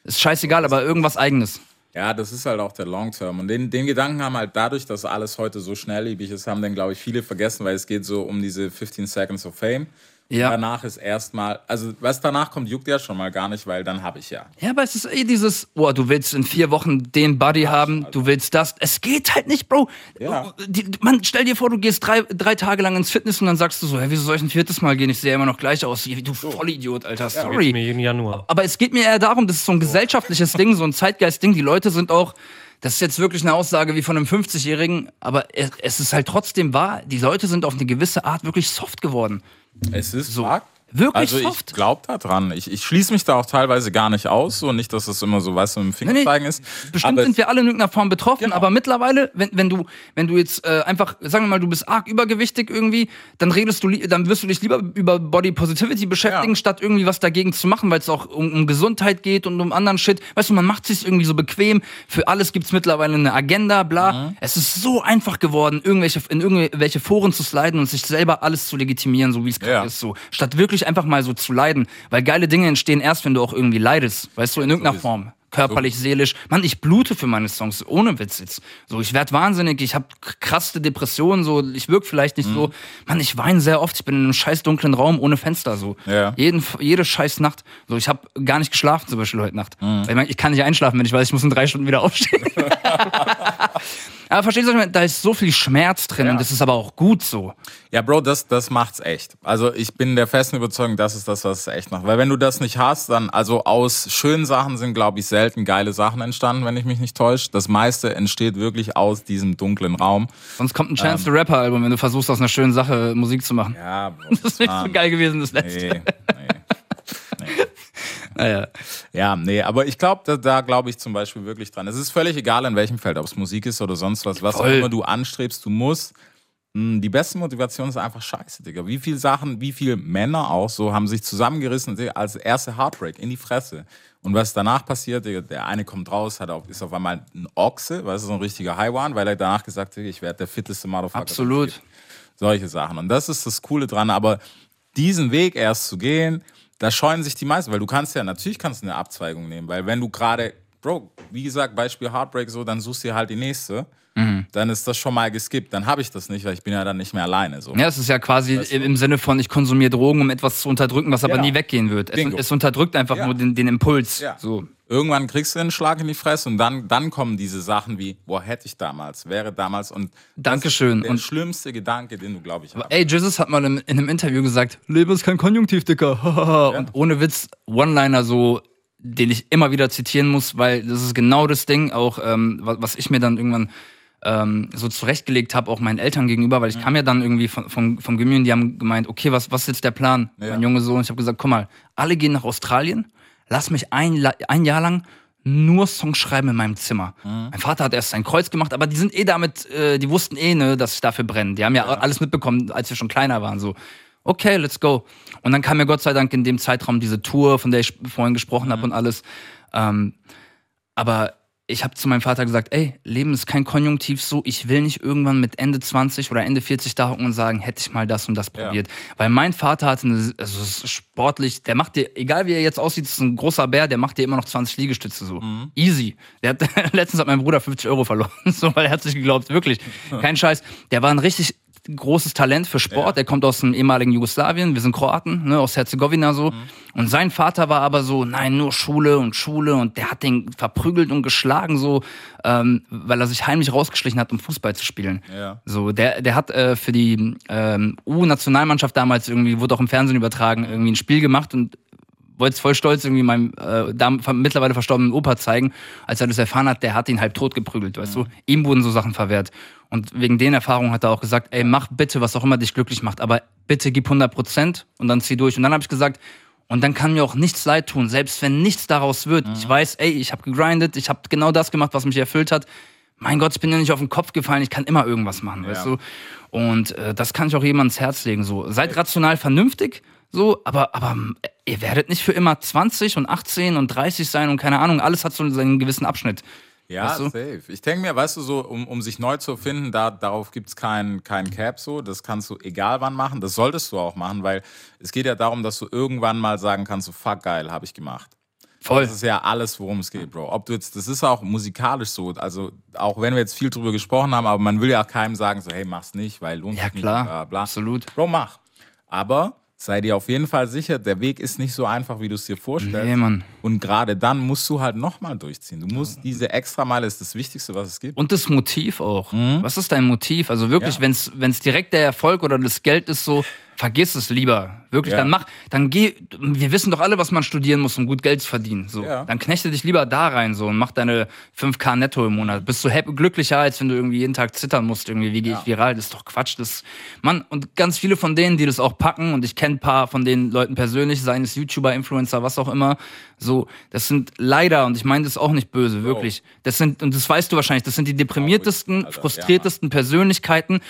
Ist scheißegal, aber irgendwas eigenes. Ja, das ist halt auch der Long Term. Und den, den Gedanken haben halt dadurch, dass alles heute so schnelllebig ist, haben dann, glaube ich, viele vergessen, weil es geht so um diese 15 Seconds of Fame. Ja. Danach ist erstmal, also was danach kommt, juckt ja schon mal gar nicht, weil dann habe ich ja. Ja, aber es ist eh dieses, oh, du willst in vier Wochen den Buddy haben, du willst das. Es geht halt nicht, Bro. Ja. Die, man, stell dir vor, du gehst drei, drei Tage lang ins Fitness und dann sagst du so, hey, wieso soll ich ein viertes Mal gehen? Ich sehe ja immer noch gleich aus. Du Vollidiot, Alter. Geht's Sorry. mir jeden Januar. Aber es geht mir eher darum, das ist so ein gesellschaftliches Ding, so ein Zeitgeist-Ding. Die Leute sind auch, das ist jetzt wirklich eine Aussage wie von einem 50-Jährigen, aber es, es ist halt trotzdem wahr, die Leute sind auf eine gewisse Art wirklich soft geworden. Es ist so. Wirklich Also soft. ich glaube da dran. Ich, ich schließe mich da auch teilweise gar nicht aus. So nicht, dass das immer so, weißt du, mit dem Finger Nee, nee. ist. Bestimmt aber sind wir alle in irgendeiner Form betroffen, Genau. aber mittlerweile, wenn, wenn du, wenn du jetzt äh, einfach, sagen wir mal, du bist arg übergewichtig irgendwie, dann redest du, dann wirst du dich lieber über Body Positivity beschäftigen, Ja. statt irgendwie was dagegen zu machen, weil es auch um, um Gesundheit geht und um anderen Shit. Weißt du, man macht sich irgendwie so bequem. Für alles gibt's mittlerweile eine Agenda, bla. Mhm. Es ist so einfach geworden, irgendwelche, in irgendwelche Foren zu sliden und sich selber alles zu legitimieren, so wie es gerade Ja. ist, so. Statt wirklich einfach mal so zu leiden. Weil geile Dinge entstehen erst, wenn du auch irgendwie leidest. Weißt du, in irgendeiner Form körperlich, seelisch. Mann, ich blute für meine Songs, ohne Witz jetzt. So, ich werd wahnsinnig, ich habe krasse Depressionen, so, ich wirk vielleicht nicht Mhm. so. Mann, ich weine sehr oft, ich bin in einem scheiß dunklen Raum ohne Fenster, so. Ja. Jeden, jede scheiß Nacht. So, ich habe gar nicht geschlafen, zum Beispiel heute Nacht. Mhm. Ich, mein, ich kann nicht einschlafen, wenn ich weiß, ich muss in drei Stunden wieder aufstehen. aber verstehst du, da ist so viel Schmerz drin und das ist aber auch gut so. Ja, Bro, das, das macht's echt. Also ich bin der festen Überzeugung, das ist das, was es echt macht. Weil wenn du das nicht hast, dann, also aus schönen Sachen sind, glaube ich, selten geile Sachen entstanden, wenn ich mich nicht täusche. Das meiste entsteht wirklich aus diesem dunklen Raum. Sonst kommt ein Chance the Rapper Album, wenn du versuchst, aus einer schönen Sache Musik zu machen. Ähm. Ja, Bro, Das ist nicht so geil gewesen, das letzte. Nee, nee. Naja. Ja, nee, aber ich glaube, da, da glaube ich zum Beispiel wirklich dran. Es ist völlig egal, in welchem Feld, ob es Musik ist oder sonst was, was auch Voll. immer du anstrebst, du musst. mh, Die beste Motivation ist einfach scheiße, Digga. Wie viele Sachen, wie viele Männer auch so haben sich zusammengerissen als erste Heartbreak in die Fresse. Und was danach passiert, der eine kommt raus, hat auf, ist auf einmal ein Ochse, weißt du, so ein richtiger Haiwan, weil er danach gesagt hat, ich werde der fitteste Motherfucker. Absolut. Solche Sachen. Und das ist das Coole dran. Aber diesen Weg erst zu gehen, da scheuen sich die meisten, weil du kannst ja, natürlich kannst du eine Abzweigung nehmen, weil wenn du gerade, Bro, wie gesagt, Beispiel Heartbreak so, dann suchst du dir halt die nächste, dann ist das schon mal geskippt. Dann habe ich das nicht, weil ich bin ja dann nicht mehr alleine. So. Ja, es ist ja quasi im, im Sinne von, ich konsumiere Drogen, um etwas zu unterdrücken, was aber Ja. nie weggehen wird. Es, es unterdrückt einfach Ja. nur den, den Impuls. Ja. So. Irgendwann kriegst du einen Schlag in die Fresse und dann, dann kommen diese Sachen wie, boah, hätte ich damals, wäre damals und Dankeschön. Das ist der Und- schlimmste Gedanke, den du, glaube ich, hast. Ey, Jesus hat mal in, in einem Interview gesagt, Leben ist kein Konjunktiv, Dicker. Und ohne Witz, One-Liner so, den ich immer wieder zitieren muss, weil das ist genau das Ding, auch ähm, was ich mir dann irgendwann ähm, so zurechtgelegt habe, auch meinen Eltern gegenüber, weil ich kam ja dann irgendwie von, von, vom Gimmi und die haben gemeint, okay, was, was ist jetzt der Plan? Ja. Mein Junge Sohn, ich habe gesagt, guck mal, alle gehen nach Australien, lass mich ein, ein Jahr lang nur Songs schreiben in meinem Zimmer. Mein Vater hat erst sein Kreuz gemacht, aber die sind eh damit, äh, die wussten eh, ne, dass ich dafür brenne. Die haben ja, alles mitbekommen, als wir schon kleiner waren, so. Okay, let's go. Und dann kam mir Gott sei Dank in dem Zeitraum diese Tour, von der ich vorhin gesprochen habe und alles. Ähm, aber ich habe zu meinem Vater gesagt, ey, Leben ist kein Konjunktiv so, ich will nicht irgendwann mit Ende 20 oder Ende 40 da hocken und sagen, hätte ich mal das und das probiert. Weil mein Vater hatte eine, also sportlich, der macht dir, egal wie er jetzt aussieht, ist ein großer Bär, der macht dir immer noch 20 Liegestütze so. Easy. Der hat, letztens hat mein Bruder 50 Euro verloren, so, weil er hat sich geglaubt, wirklich. Kein Scheiß. Der war ein richtig großes Talent für Sport. Er kommt aus dem ehemaligen Jugoslawien. Wir sind Kroaten, ne, aus Herzegowina so. Und sein Vater war aber so, nein, nur Schule und Schule. Und der hat den verprügelt und geschlagen so, ähm, weil er sich heimlich rausgeschlichen hat, um Fußball zu spielen. Ja. So, der, der hat äh, für die ähm, U-Nationalmannschaft damals irgendwie, wurde auch im Fernsehen übertragen, irgendwie ein Spiel gemacht und wollte es voll stolz irgendwie meinem äh, dam- mittlerweile verstorbenen Opa zeigen, als er das erfahren hat, der hat ihn halb tot geprügelt, weißt du? Ihm wurden so Sachen verwehrt. Und wegen den Erfahrungen hat er auch gesagt, ey, mach bitte, was auch immer dich glücklich macht, aber bitte gib 100 Prozent und dann zieh durch. Und dann habe ich gesagt, und dann kann mir auch nichts leid tun, selbst wenn nichts daraus wird. Ich weiß, ey, ich habe gegrindet, ich habe genau das gemacht, was mich erfüllt hat. Mein Gott, ich bin ja nicht auf den Kopf gefallen, ich kann immer irgendwas machen, weißt du? Und äh, das kann ich auch jedem ans Herz legen. So, seid rational vernünftig, so, aber, aber äh, ihr werdet nicht für immer 20 und 18 und 30 sein und keine Ahnung, alles hat so seinen gewissen Abschnitt. Ja, Weißt du? safe. Ich denke mir, weißt du, so, um, um sich neu zu finden, da, darauf gibt's kein, kein Cap so. Das kannst du egal wann machen. Das solltest du auch machen, weil es geht ja darum, dass du irgendwann mal sagen kannst, so fuck geil, habe ich gemacht. Voll. Das ist ja alles, worum es geht, Bro. Ob du jetzt, das ist auch musikalisch so. Also, auch wenn wir jetzt viel drüber gesprochen haben, aber man will ja keinem sagen, so, hey, mach's nicht, weil lohnt Ja, sich nicht, klar. bla, bla. Absolut. Bro, mach. Aber sei dir auf jeden Fall sicher, der Weg ist nicht so einfach, wie du es dir vorstellst. Nee, Mann. Und gerade dann musst du halt nochmal durchziehen. Du musst diese Extrameile ist das Wichtigste, was es gibt. Und das Motiv auch. Was ist dein Motiv? Also wirklich, Ja. wenn's wenn's direkt der Erfolg oder das Geld ist, so, vergiss es lieber. Wirklich, Ja. dann mach, dann geh, wir wissen doch alle, was man studieren muss, um gut Geld zu verdienen. So. Ja. Dann knechte dich lieber da rein so und mach deine 5K netto im Monat. Bist du happy, glücklicher, als wenn du irgendwie jeden Tag zittern musst, irgendwie, wie gehe ich viral? Das ist doch Quatsch. Das, Mann, und ganz viele von denen, die das auch packen, und ich kenne ein paar von den Leuten persönlich, seien es YouTuber, Influencer, was auch immer, so, das sind leider, und ich meine das auch nicht böse, wirklich. Das sind, und das weißt du wahrscheinlich, das sind die deprimiertesten, Alter, frustriertesten Persönlichkeiten.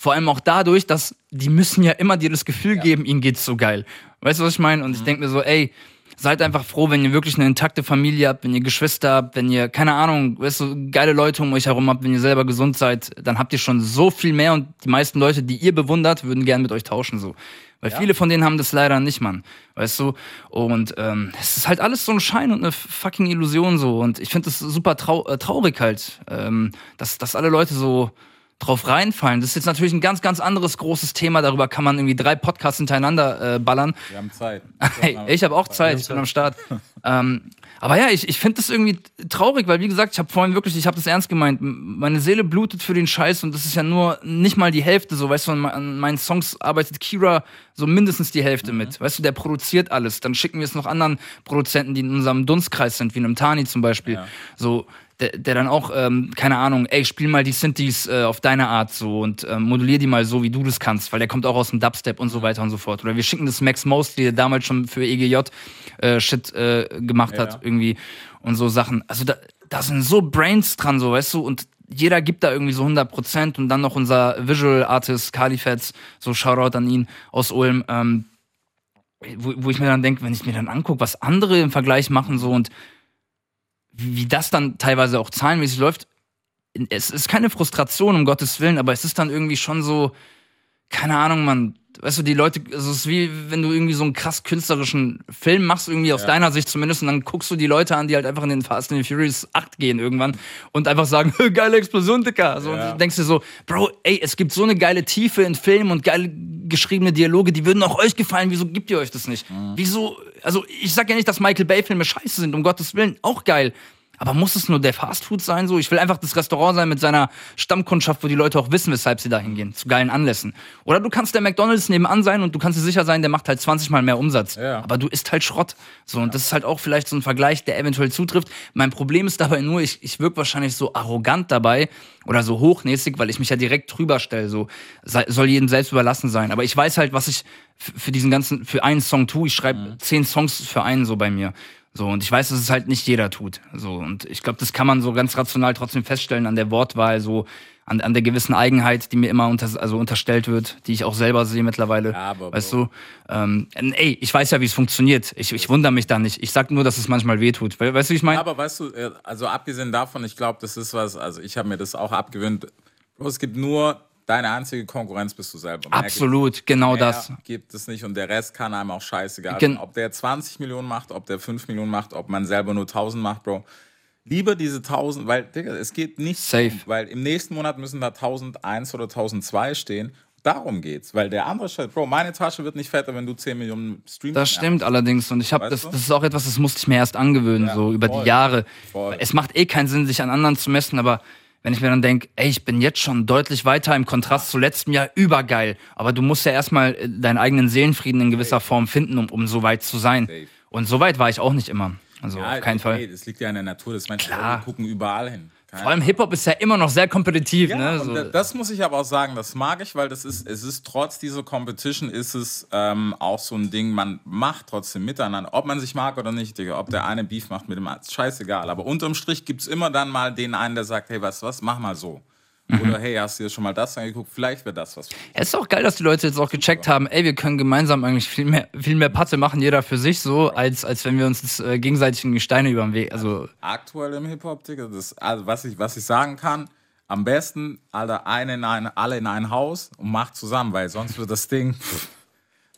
Vor allem auch dadurch, dass die müssen ja immer dir das Gefühl geben, ihnen geht's so geil. Weißt du, was ich meine? Und ich denke mir so, ey, seid einfach froh, wenn ihr wirklich eine intakte Familie habt, wenn ihr Geschwister habt, wenn ihr, keine Ahnung, weißt du, geile Leute um euch herum habt, wenn ihr selber gesund seid, dann habt ihr schon so viel mehr und die meisten Leute, die ihr bewundert, würden gern mit euch tauschen, so. Weil viele von denen haben das leider nicht, Mann. Weißt du? Und ähm, es ist halt alles so ein Schein und eine fucking Illusion so. Und ich finde das super trau äh, traurig halt, ähm, dass, dass alle Leute so drauf reinfallen. Das ist jetzt natürlich ein ganz, ganz anderes großes Thema. Darüber kann man irgendwie drei Podcasts hintereinander äh, ballern. Wir haben Zeit. Hey, ich habe auch Zeit, ich bin am Start. ähm, aber ja, ich, ich finde das irgendwie traurig, weil wie gesagt, ich habe vorhin wirklich, ich habe das ernst gemeint. Meine Seele blutet für den Scheiß und das ist ja nur nicht mal die Hälfte. So, weißt du, an me- an meinen Songs arbeitet Kira so mindestens die Hälfte mit. Weißt du, der produziert alles. Dann schicken wir es noch anderen Produzenten, die in unserem Dunstkreis sind, wie einem Tani zum Beispiel. So, der, der dann auch, ähm, keine Ahnung, ey, spiel mal die Synthes äh, auf deine Art so und ähm, modulier die mal so, wie du das kannst, weil der kommt auch aus dem Dubstep und so weiter und so fort. Oder wir schicken das Max Mosley, der damals schon für EGJ äh, Shit äh, gemacht Ja. hat, irgendwie und so Sachen. Also da, da sind so Brains dran, so, weißt du, und jeder gibt da irgendwie so 100 Prozent und dann noch unser Visual Artist Kalifetz, so Shoutout an ihn aus Ulm, ähm, wo, wo ich mir dann denke, wenn ich mir dann angucke, was andere im Vergleich machen so und wie, das dann teilweise auch zahlenmäßig läuft, es ist keine Frustration, um Gottes Willen, aber es ist dann irgendwie schon so, keine Ahnung, man, weißt du, die Leute, also es ist wie wenn du irgendwie so einen krass künstlerischen Film machst, irgendwie aus deiner Sicht zumindest, und dann guckst du die Leute an, die halt einfach in den Fast and the Furious 8 gehen irgendwann und einfach sagen, geile Explosion, Dicker. So, Ja. Und du denkst dir so, Bro, ey, es gibt so eine geile Tiefe in Filmen und geile geschriebene Dialoge, die würden auch euch gefallen, wieso gibt ihr euch das nicht? Wieso, also ich sag ja nicht, dass Michael Bay-Filme scheiße sind, um Gottes Willen, auch geil. Aber muss es nur der Fastfood sein? So, ich will einfach das Restaurant sein mit seiner Stammkundschaft, wo die Leute auch wissen, weshalb sie da hingehen, zu geilen Anlässen. Oder du kannst der McDonalds nebenan sein und du kannst dir sicher sein, der macht halt 20 mal mehr Umsatz. Ja. Aber du isst halt Schrott. So, und das ist halt auch vielleicht so ein Vergleich, der eventuell zutrifft. Mein Problem ist dabei nur, ich, ich wirke wahrscheinlich so arrogant dabei oder so hochnäsig, weil ich mich ja direkt drüber stelle. So, soll jedem selbst überlassen sein. Aber ich weiß halt, was ich für diesen ganzen, für einen Song tue. Ich schreibe zehn Songs für einen so bei mir. So, und ich weiß, dass es halt nicht jeder tut. So, und ich glaube, das kann man so ganz rational trotzdem feststellen an der Wortwahl, so an, an der gewissen Eigenheit, die mir immer unter, also unterstellt wird, die ich auch selber sehe mittlerweile. Ja, aber weißt Bro. du? Ähm, ey, ich weiß ja, wie es funktioniert. Ich, ich wundere mich da nicht. Ich sag nur, dass es manchmal wehtut. We- Weißt du, wie ich meine? Aber weißt du, äh, also abgesehen davon, ich glaube, das ist was, also ich habe mir das auch abgewöhnt. Bro, es gibt nur deine einzige Konkurrenz bist du selber. Mehr Absolut, genau Mehr das. gibt es nicht und der Rest kann einem auch scheißegal Gen- sein. Ob der 20 Millionen macht, ob der 5 Millionen macht, ob man selber nur 1000 macht, Bro. Lieber diese 1000, weil, Digga, es geht nicht Safe. um, weil im nächsten Monat müssen da 1001 oder 1002 stehen. Darum geht's, weil der andere Scheiß, Bro, meine Tasche wird nicht fetter, wenn du 10 Millionen Streams Das stimmt allerdings und ich habe das, du? das ist auch etwas, das musste ich mir erst angewöhnen, Ja, so über voll. die Jahre. Voll. Es macht eh keinen Sinn, sich an anderen zu messen, aber wenn ich mir dann denke, ey, ich bin jetzt schon deutlich weiter im Kontrast zu letztem Jahr, übergeil. Aber du musst ja erstmal äh, deinen eigenen Seelenfrieden in gewisser Form finden, um, um so weit zu sein. Und so weit war ich auch nicht immer. Also Ja, auf keinen Fall. Ey, das liegt ja in der Natur des Menschen. Klar. Gucken überall hin. Keine Vor allem Hip-Hop ist ja immer noch sehr kompetitiv, Ja, ne? So. da- das muss ich aber auch sagen, das mag ich, weil das ist, es ist trotz dieser Competition ist es ähm, auch so ein Ding, man macht trotzdem miteinander, ob man sich mag oder nicht, Digga, ob der eine Beef macht mit dem anderen, scheißegal, aber unterm Strich gibt es immer dann mal den einen, der sagt, hey, was, was, mach mal so. Mhm. Oder hey, hast du dir schon mal das angeguckt? Vielleicht wäre das was. Ja, ist auch geil, dass die Leute jetzt auch gecheckt haben, ey, wir können gemeinsam eigentlich viel mehr, viel mehr Patte machen, jeder für sich so, als, als wenn wir uns äh, gegenseitig in die Steine über den Weg, also Aktuell im Hip-Hop, Digga, das, also was ich, was ich sagen kann, am besten, Alter, eine in ein, alle in ein Haus und macht zusammen, weil sonst wird das Ding.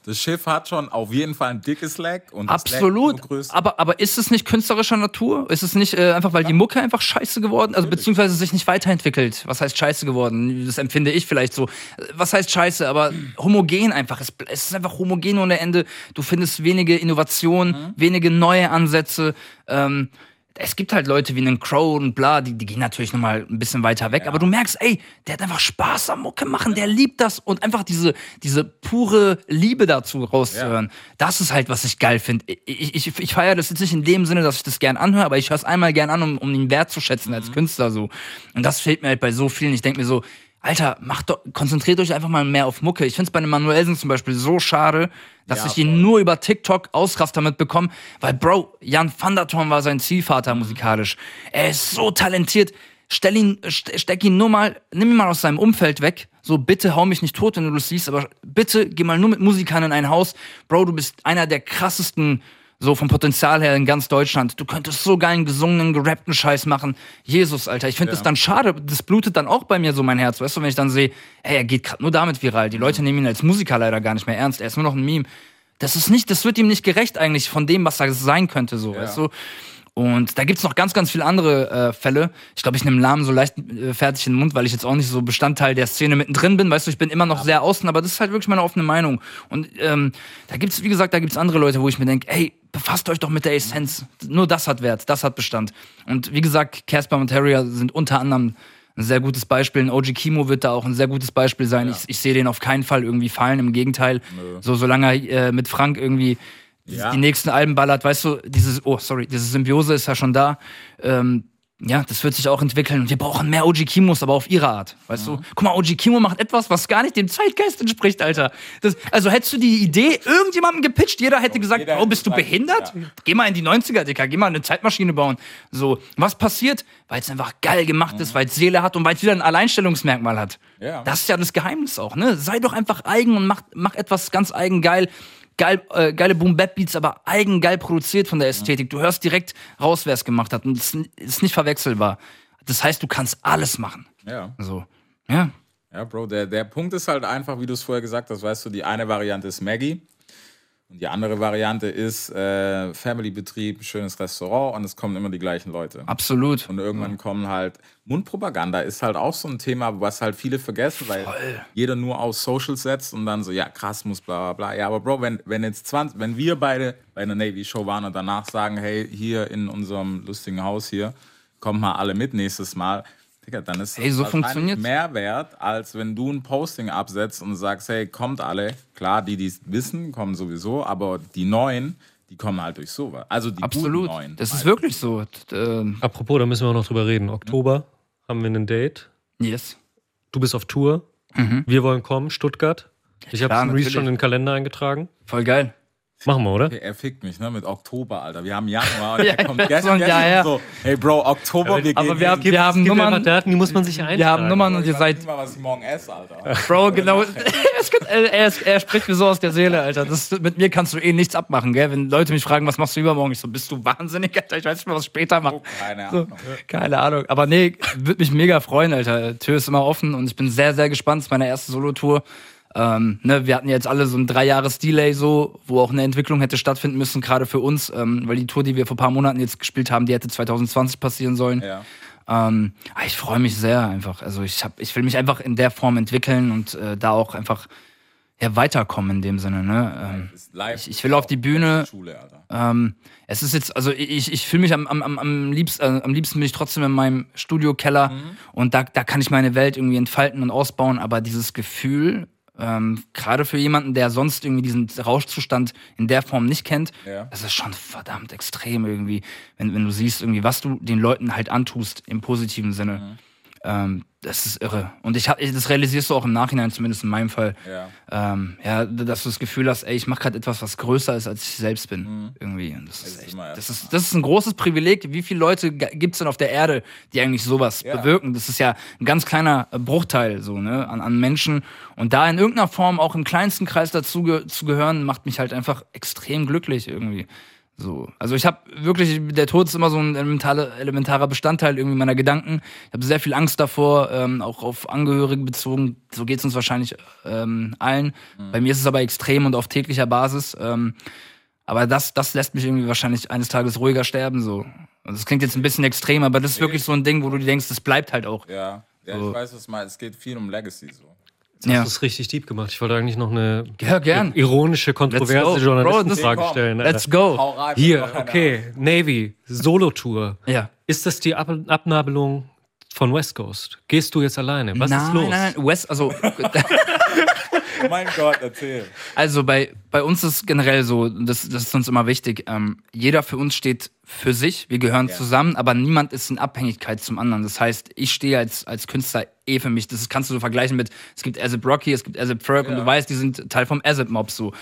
Das Schiff hat schon auf jeden Fall ein dickes Leck und Absolut. Aber, aber ist es nicht künstlerischer Natur? Ist es nicht äh, einfach, weil die Mucke einfach scheiße geworden, also beziehungsweise sich nicht weiterentwickelt? Was heißt scheiße geworden? Das empfinde ich vielleicht so. Was heißt scheiße? Aber homogen einfach. Es, es ist einfach homogen ohne Ende. Du findest wenige Innovationen, wenige neue Ansätze. Ähm, es gibt halt Leute wie einen Crow und bla, die, die gehen natürlich nochmal ein bisschen weiter weg, aber du merkst, ey, der hat einfach Spaß am Mucke machen, der liebt das und einfach diese, diese pure Liebe dazu rauszuhören. Das ist halt, was ich geil finde. Ich, ich, ich feiere das jetzt nicht in dem Sinne, dass ich das gern anhöre, aber ich höre es einmal gern an, um, um ihn wertzuschätzen als Künstler so. Und das fehlt mir halt bei so vielen. Ich denke mir so, Alter, macht doch, konzentriert euch einfach mal mehr auf Mucke. Ich finde es bei einem Manuelsen zum Beispiel so schade, dass Ja, ich ihn nur über TikTok Ausraster mitbekomme, weil Bro, Jan van der Thorn war sein Zielvater musikalisch. Er ist so talentiert. Stell ihn, st- steck ihn nur mal, nimm ihn mal aus seinem Umfeld weg. So, bitte hau mich nicht tot, wenn du das siehst, aber bitte geh mal nur mit Musikern in ein Haus. Bro, du bist einer der krassesten so vom Potenzial her in ganz Deutschland. Du könntest so geilen gesungenen, gerappten Scheiß machen. Jesus, Alter, ich finde das dann schade. Das blutet dann auch bei mir so mein Herz, weißt du, wenn ich dann sehe, ey, er geht gerade nur damit viral. Die Leute nehmen ihn als Musiker leider gar nicht mehr ernst. Er ist nur noch ein Meme. Das ist nicht, das wird ihm nicht gerecht eigentlich von dem, was er sein könnte, so, weißt du. Und da gibt's noch ganz, ganz viele andere äh, Fälle. Ich glaube, ich nehme Namen so leicht äh, fertig in den Mund, weil ich jetzt auch nicht so Bestandteil der Szene mittendrin bin. Weißt du, ich bin immer noch sehr außen, aber das ist halt wirklich meine offene Meinung. Und ähm, da gibt's, wie gesagt, da gibt's andere Leute, wo ich mir denke, ey, befasst euch doch mit der Essenz. Nur das hat Wert, das hat Bestand. Und wie gesagt, Casper und Terrier sind unter anderem ein sehr gutes Beispiel. Ein OG Kimo wird da auch ein sehr gutes Beispiel sein. Ich, ich sehe den auf keinen Fall irgendwie fallen, im Gegenteil. So, solange er äh, mit Frank irgendwie Ja. die nächsten Alben ballert, weißt du, dieses, oh, sorry, diese Symbiose ist ja schon da. Ähm, ja, das wird sich auch entwickeln. Und wir brauchen mehr OG Kimos, aber auf ihre Art. Weißt du? Guck mal, OG Kimo macht etwas, was gar nicht dem Zeitgeist entspricht, Alter. Das, also hättest du die Idee irgendjemandem gepitcht, jeder hätte gesagt, jeder oh, bist du behindert? ja. Geh mal in die 90er, Dicker, geh mal eine Zeitmaschine bauen. So, was passiert? Weil es einfach geil gemacht ist, weil es Seele hat und weil es wieder ein Alleinstellungsmerkmal hat. Ja. Das ist ja das Geheimnis auch, ne? Sei doch einfach eigen und mach, mach etwas ganz eigen geil. Geil, äh, geile boom bap beats aber eigen geil produziert von der Ästhetik. Du hörst direkt raus, wer es gemacht hat. Und es ist nicht verwechselbar. Das heißt, du kannst alles machen. Ja. So. Ja. Ja, Bro, der, der Punkt ist halt einfach, wie du es vorher gesagt hast, weißt du, die eine Variante ist Maggie und die andere Variante ist äh, Family-Betrieb, schönes Restaurant und es kommen immer die gleichen Leute. Absolut. Und irgendwann kommen halt, Mundpropaganda ist halt auch so ein Thema, was halt viele vergessen, weil jeder nur auf Social setzt und dann so, ja, krass, muss bla bla bla. Ja, aber Bro, wenn, wenn jetzt 20, wenn wir beide bei einer Navy-Show waren und danach sagen, hey, hier in unserem lustigen Haus hier, kommt mal alle mit nächstes Mal. Digga, dann ist das Ey, so wahrscheinlich funktioniert's. mehr wert, als wenn du ein Posting absetzt und sagst, hey, kommt alle. Klar, die, die es wissen, kommen sowieso, aber die Neuen, die kommen halt durch sowas. Also die Absolut. guten Neuen. Das ist wirklich so. Ähm, Apropos, da müssen wir auch noch drüber reden. Oktober haben wir ein Date. yes. Du bist auf Tour. Wir wollen kommen, Stuttgart. Ich habe es schon in den Kalender eingetragen. Voll geil. Machen wir, oder? Okay, er fickt mich, ne, mit Oktober, Alter. Wir haben Januar und Ja, er kommt gestern, so gestern Jahr her. so, hey Bro, Oktober, wir Aber gehen wir haben, hin. wir haben gibt einfach Nummern. Daten, die muss man sich eintragen. Wir haben Nummern und Ich ihr weiß seid. nicht mal, was ich morgen esse, Alter. Bro, genau. Es gibt- er, er, er spricht mir so aus der Seele, Alter. Das, mit mir kannst du eh nichts abmachen, gell? Wenn Leute mich fragen, was machst du übermorgen? Ich so, bist du wahnsinnig, Alter? Ich weiß nicht mehr, was ich später mache. Keine So, Ahnung. keine Ahnung. Aber nee, würde mich mega freuen, Alter. Tür ist immer offen und ich bin sehr, sehr gespannt. Das ist meine erste Solo-Tour. Ähm, ne, wir hatten jetzt alle so ein drei Jahres Delay so, wo auch eine Entwicklung hätte stattfinden müssen, gerade für uns, ähm, weil die Tour, die wir vor ein paar Monaten jetzt gespielt haben, die hätte 2020 passieren sollen. Ja. Ähm, aber ich freue mich sehr einfach. Also ich hab, ich will mich einfach in der Form entwickeln und äh, da auch einfach ja, weiterkommen in dem Sinne. Ne? Ähm, ich, ich will auf die Bühne. Schule. Ähm, es ist jetzt, also ich, ich fühle mich am, am, am- liebsten, äh, am liebsten bin ich trotzdem in meinem Studiokeller und da, da kann ich meine Welt irgendwie entfalten und ausbauen, aber dieses Gefühl, ähm, gerade für jemanden, der sonst irgendwie diesen Rauschzustand in der Form nicht kennt, Ja. das ist schon verdammt extrem irgendwie, wenn, wenn du siehst, irgendwie, was du den Leuten halt antust im positiven Sinne. Ähm, das ist irre. Und ich hab, das realisierst du auch im Nachhinein, zumindest in meinem Fall. Ja. Ähm, ja, dass du das Gefühl hast, ey, ich mache gerade etwas, was größer ist, als ich selbst bin. Irgendwie. Und das ist ist echt, immer das ist, das ist ein großes Privileg. Wie viele Leute gibt es denn auf der Erde, die eigentlich sowas Ja. bewirken? Das ist ja ein ganz kleiner äh, Bruchteil so, ne, an, an Menschen. Und da in irgendeiner Form auch im kleinsten Kreis dazu ge zu gehören, macht mich halt einfach extrem glücklich irgendwie. So. Also ich habe wirklich, der Tod ist immer so ein elementare, elementarer Bestandteil irgendwie meiner Gedanken. Ich habe sehr viel Angst davor, ähm, auch auf Angehörige bezogen. So geht es uns wahrscheinlich ähm, allen. Bei mir ist es aber extrem und auf täglicher Basis. Ähm, aber das, das lässt mich irgendwie wahrscheinlich eines Tages ruhiger sterben. So. Und das klingt jetzt ein bisschen extrem, aber das ist wirklich so ein Ding, wo du dir denkst, das bleibt halt auch. Ja. Ja, So. ich weiß, was meinst. Es geht viel um Legacy so. Hast Ja, du es richtig deep gemacht. Ich wollte eigentlich noch eine ja gern. ironische, Let's go. kontroverse Journalistenfrage stellen. Alter. Let's go. Hier, okay, Navy, Solo-Tour. Ja. Ist das die Ab Abnabelung von West Coast? Gehst du jetzt alleine? Was nein, ist los? nein, nein, West, also mein Gott, erzähl. Also bei, bei uns ist generell so, das, das ist uns immer wichtig, ähm, jeder für uns steht für sich, wir gehören zusammen, aber niemand ist in Abhängigkeit zum anderen. Das heißt, ich stehe als, als Künstler eh für mich. Das kannst du so vergleichen mit, es gibt Azip Rocky, es gibt Azip Ferg und du weißt, die sind Teil vom Azip Mob so.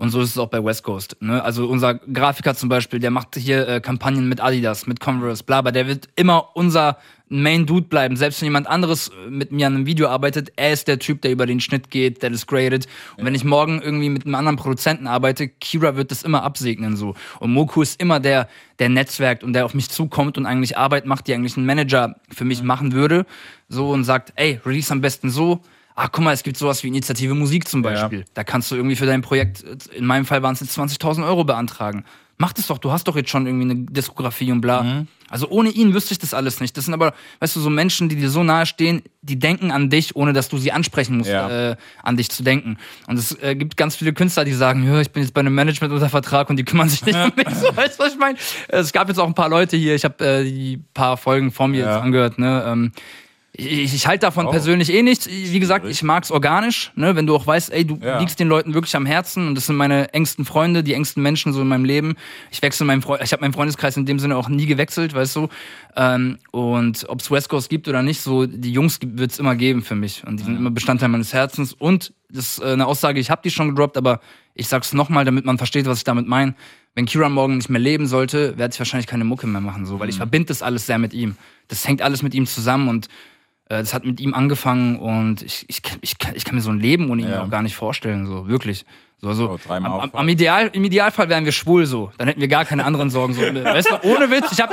Und so ist es auch bei West Coast. Ne? Also unser Grafiker zum Beispiel, der macht hier äh, Kampagnen mit Adidas, mit Converse, bla, aber der wird immer unser Main Dude bleiben. Selbst wenn jemand anderes äh, mit mir an einem Video arbeitet, er ist der Typ, der über den Schnitt geht, der das gradet. Und wenn ich morgen irgendwie mit einem anderen Produzenten arbeite, Kira wird das immer absegnen so. Und Moku ist immer der, der netzwerkt und der auf mich zukommt und eigentlich Arbeit macht, die eigentlich ein Manager für mich machen würde. So und sagt, ey, release am besten so. Ah, guck mal, es gibt sowas wie Initiative Musik zum Beispiel. Da kannst du irgendwie für dein Projekt, in meinem Fall waren es jetzt 20.000 Euro beantragen. Mach das doch, du hast doch jetzt schon irgendwie eine Diskografie und bla. Also ohne ihn wüsste ich das alles nicht. Das sind aber, weißt du, so Menschen, die dir so nahe stehen, die denken an dich, ohne dass du sie ansprechen musst, Ja. äh, an dich zu denken. Und es äh, gibt ganz viele Künstler, die sagen, ja, ich bin jetzt bei einem Management unter Vertrag und die kümmern sich nicht um mich. So, weißt du, was ich meine? Es gab jetzt auch ein paar Leute hier, ich habe äh, die paar Folgen vor mir Ja. jetzt angehört, ne? Ähm, ich, ich halte davon Oh. persönlich eh nichts. Wie gesagt, ich mag's organisch, ne? wenn du auch weißt, ey, du Ja. liegst den Leuten wirklich am Herzen und das sind meine engsten Freunde, die engsten Menschen so in meinem Leben. Ich wechsle meinen Freund, ich habe meinen Freundeskreis in dem Sinne auch nie gewechselt, weißt du. Ähm, und ob's West Coast gibt oder nicht, so die Jungs gibt- wird's immer geben für mich und die sind immer Bestandteil meines Herzens. Und das ist äh, eine Aussage, ich habe die schon gedroppt, aber ich sag's nochmal, damit man versteht, was ich damit meine. Wenn Kieran morgen nicht mehr leben sollte, werde ich wahrscheinlich keine Mucke mehr machen, so, weil ich verbinde das alles sehr mit ihm. Das hängt alles mit ihm zusammen und das hat mit ihm angefangen und ich, ich, ich, kann, ich kann mir so ein Leben ohne ihn Ja. auch gar nicht vorstellen, so wirklich. So, also, Oh, am, am, am Ideal, Im Idealfall wären wir schwul so. Dann hätten wir gar keine anderen Sorgen. So. Weißt du, ohne Witz, ich hab.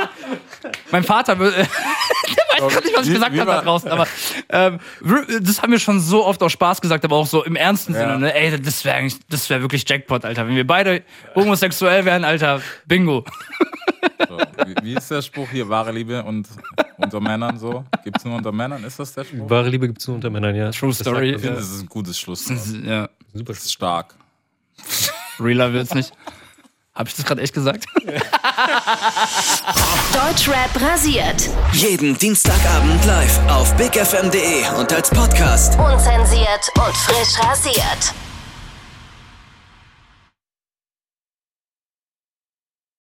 Mein Vater will. Der weiß gar nicht, was ich Wie- gesagt habe da draußen, aber ähm, das haben wir schon so oft aus Spaß gesagt, aber auch so im ernsten Ja. Sinne. Ne? Ey, das wäre eigentlich, das wäre wirklich Jackpot, Alter. Wenn wir beide homosexuell wären, Alter, Bingo. So, wie, wie ist der Spruch hier? Wahre Liebe und unter Männern so? Gibt es nur unter Männern? Ist das der Spruch? Wahre Liebe gibt es nur unter Männern, ja. True Das Story. Ich finde, das ist ein gutes Schlusswort. Ja, Super. Das ist stark. Realer wird's nicht. Habe ich das gerade echt gesagt? Deutschrap rasiert. Jeden Dienstagabend live auf bigfm.de und als Podcast. Unzensiert und frisch rasiert.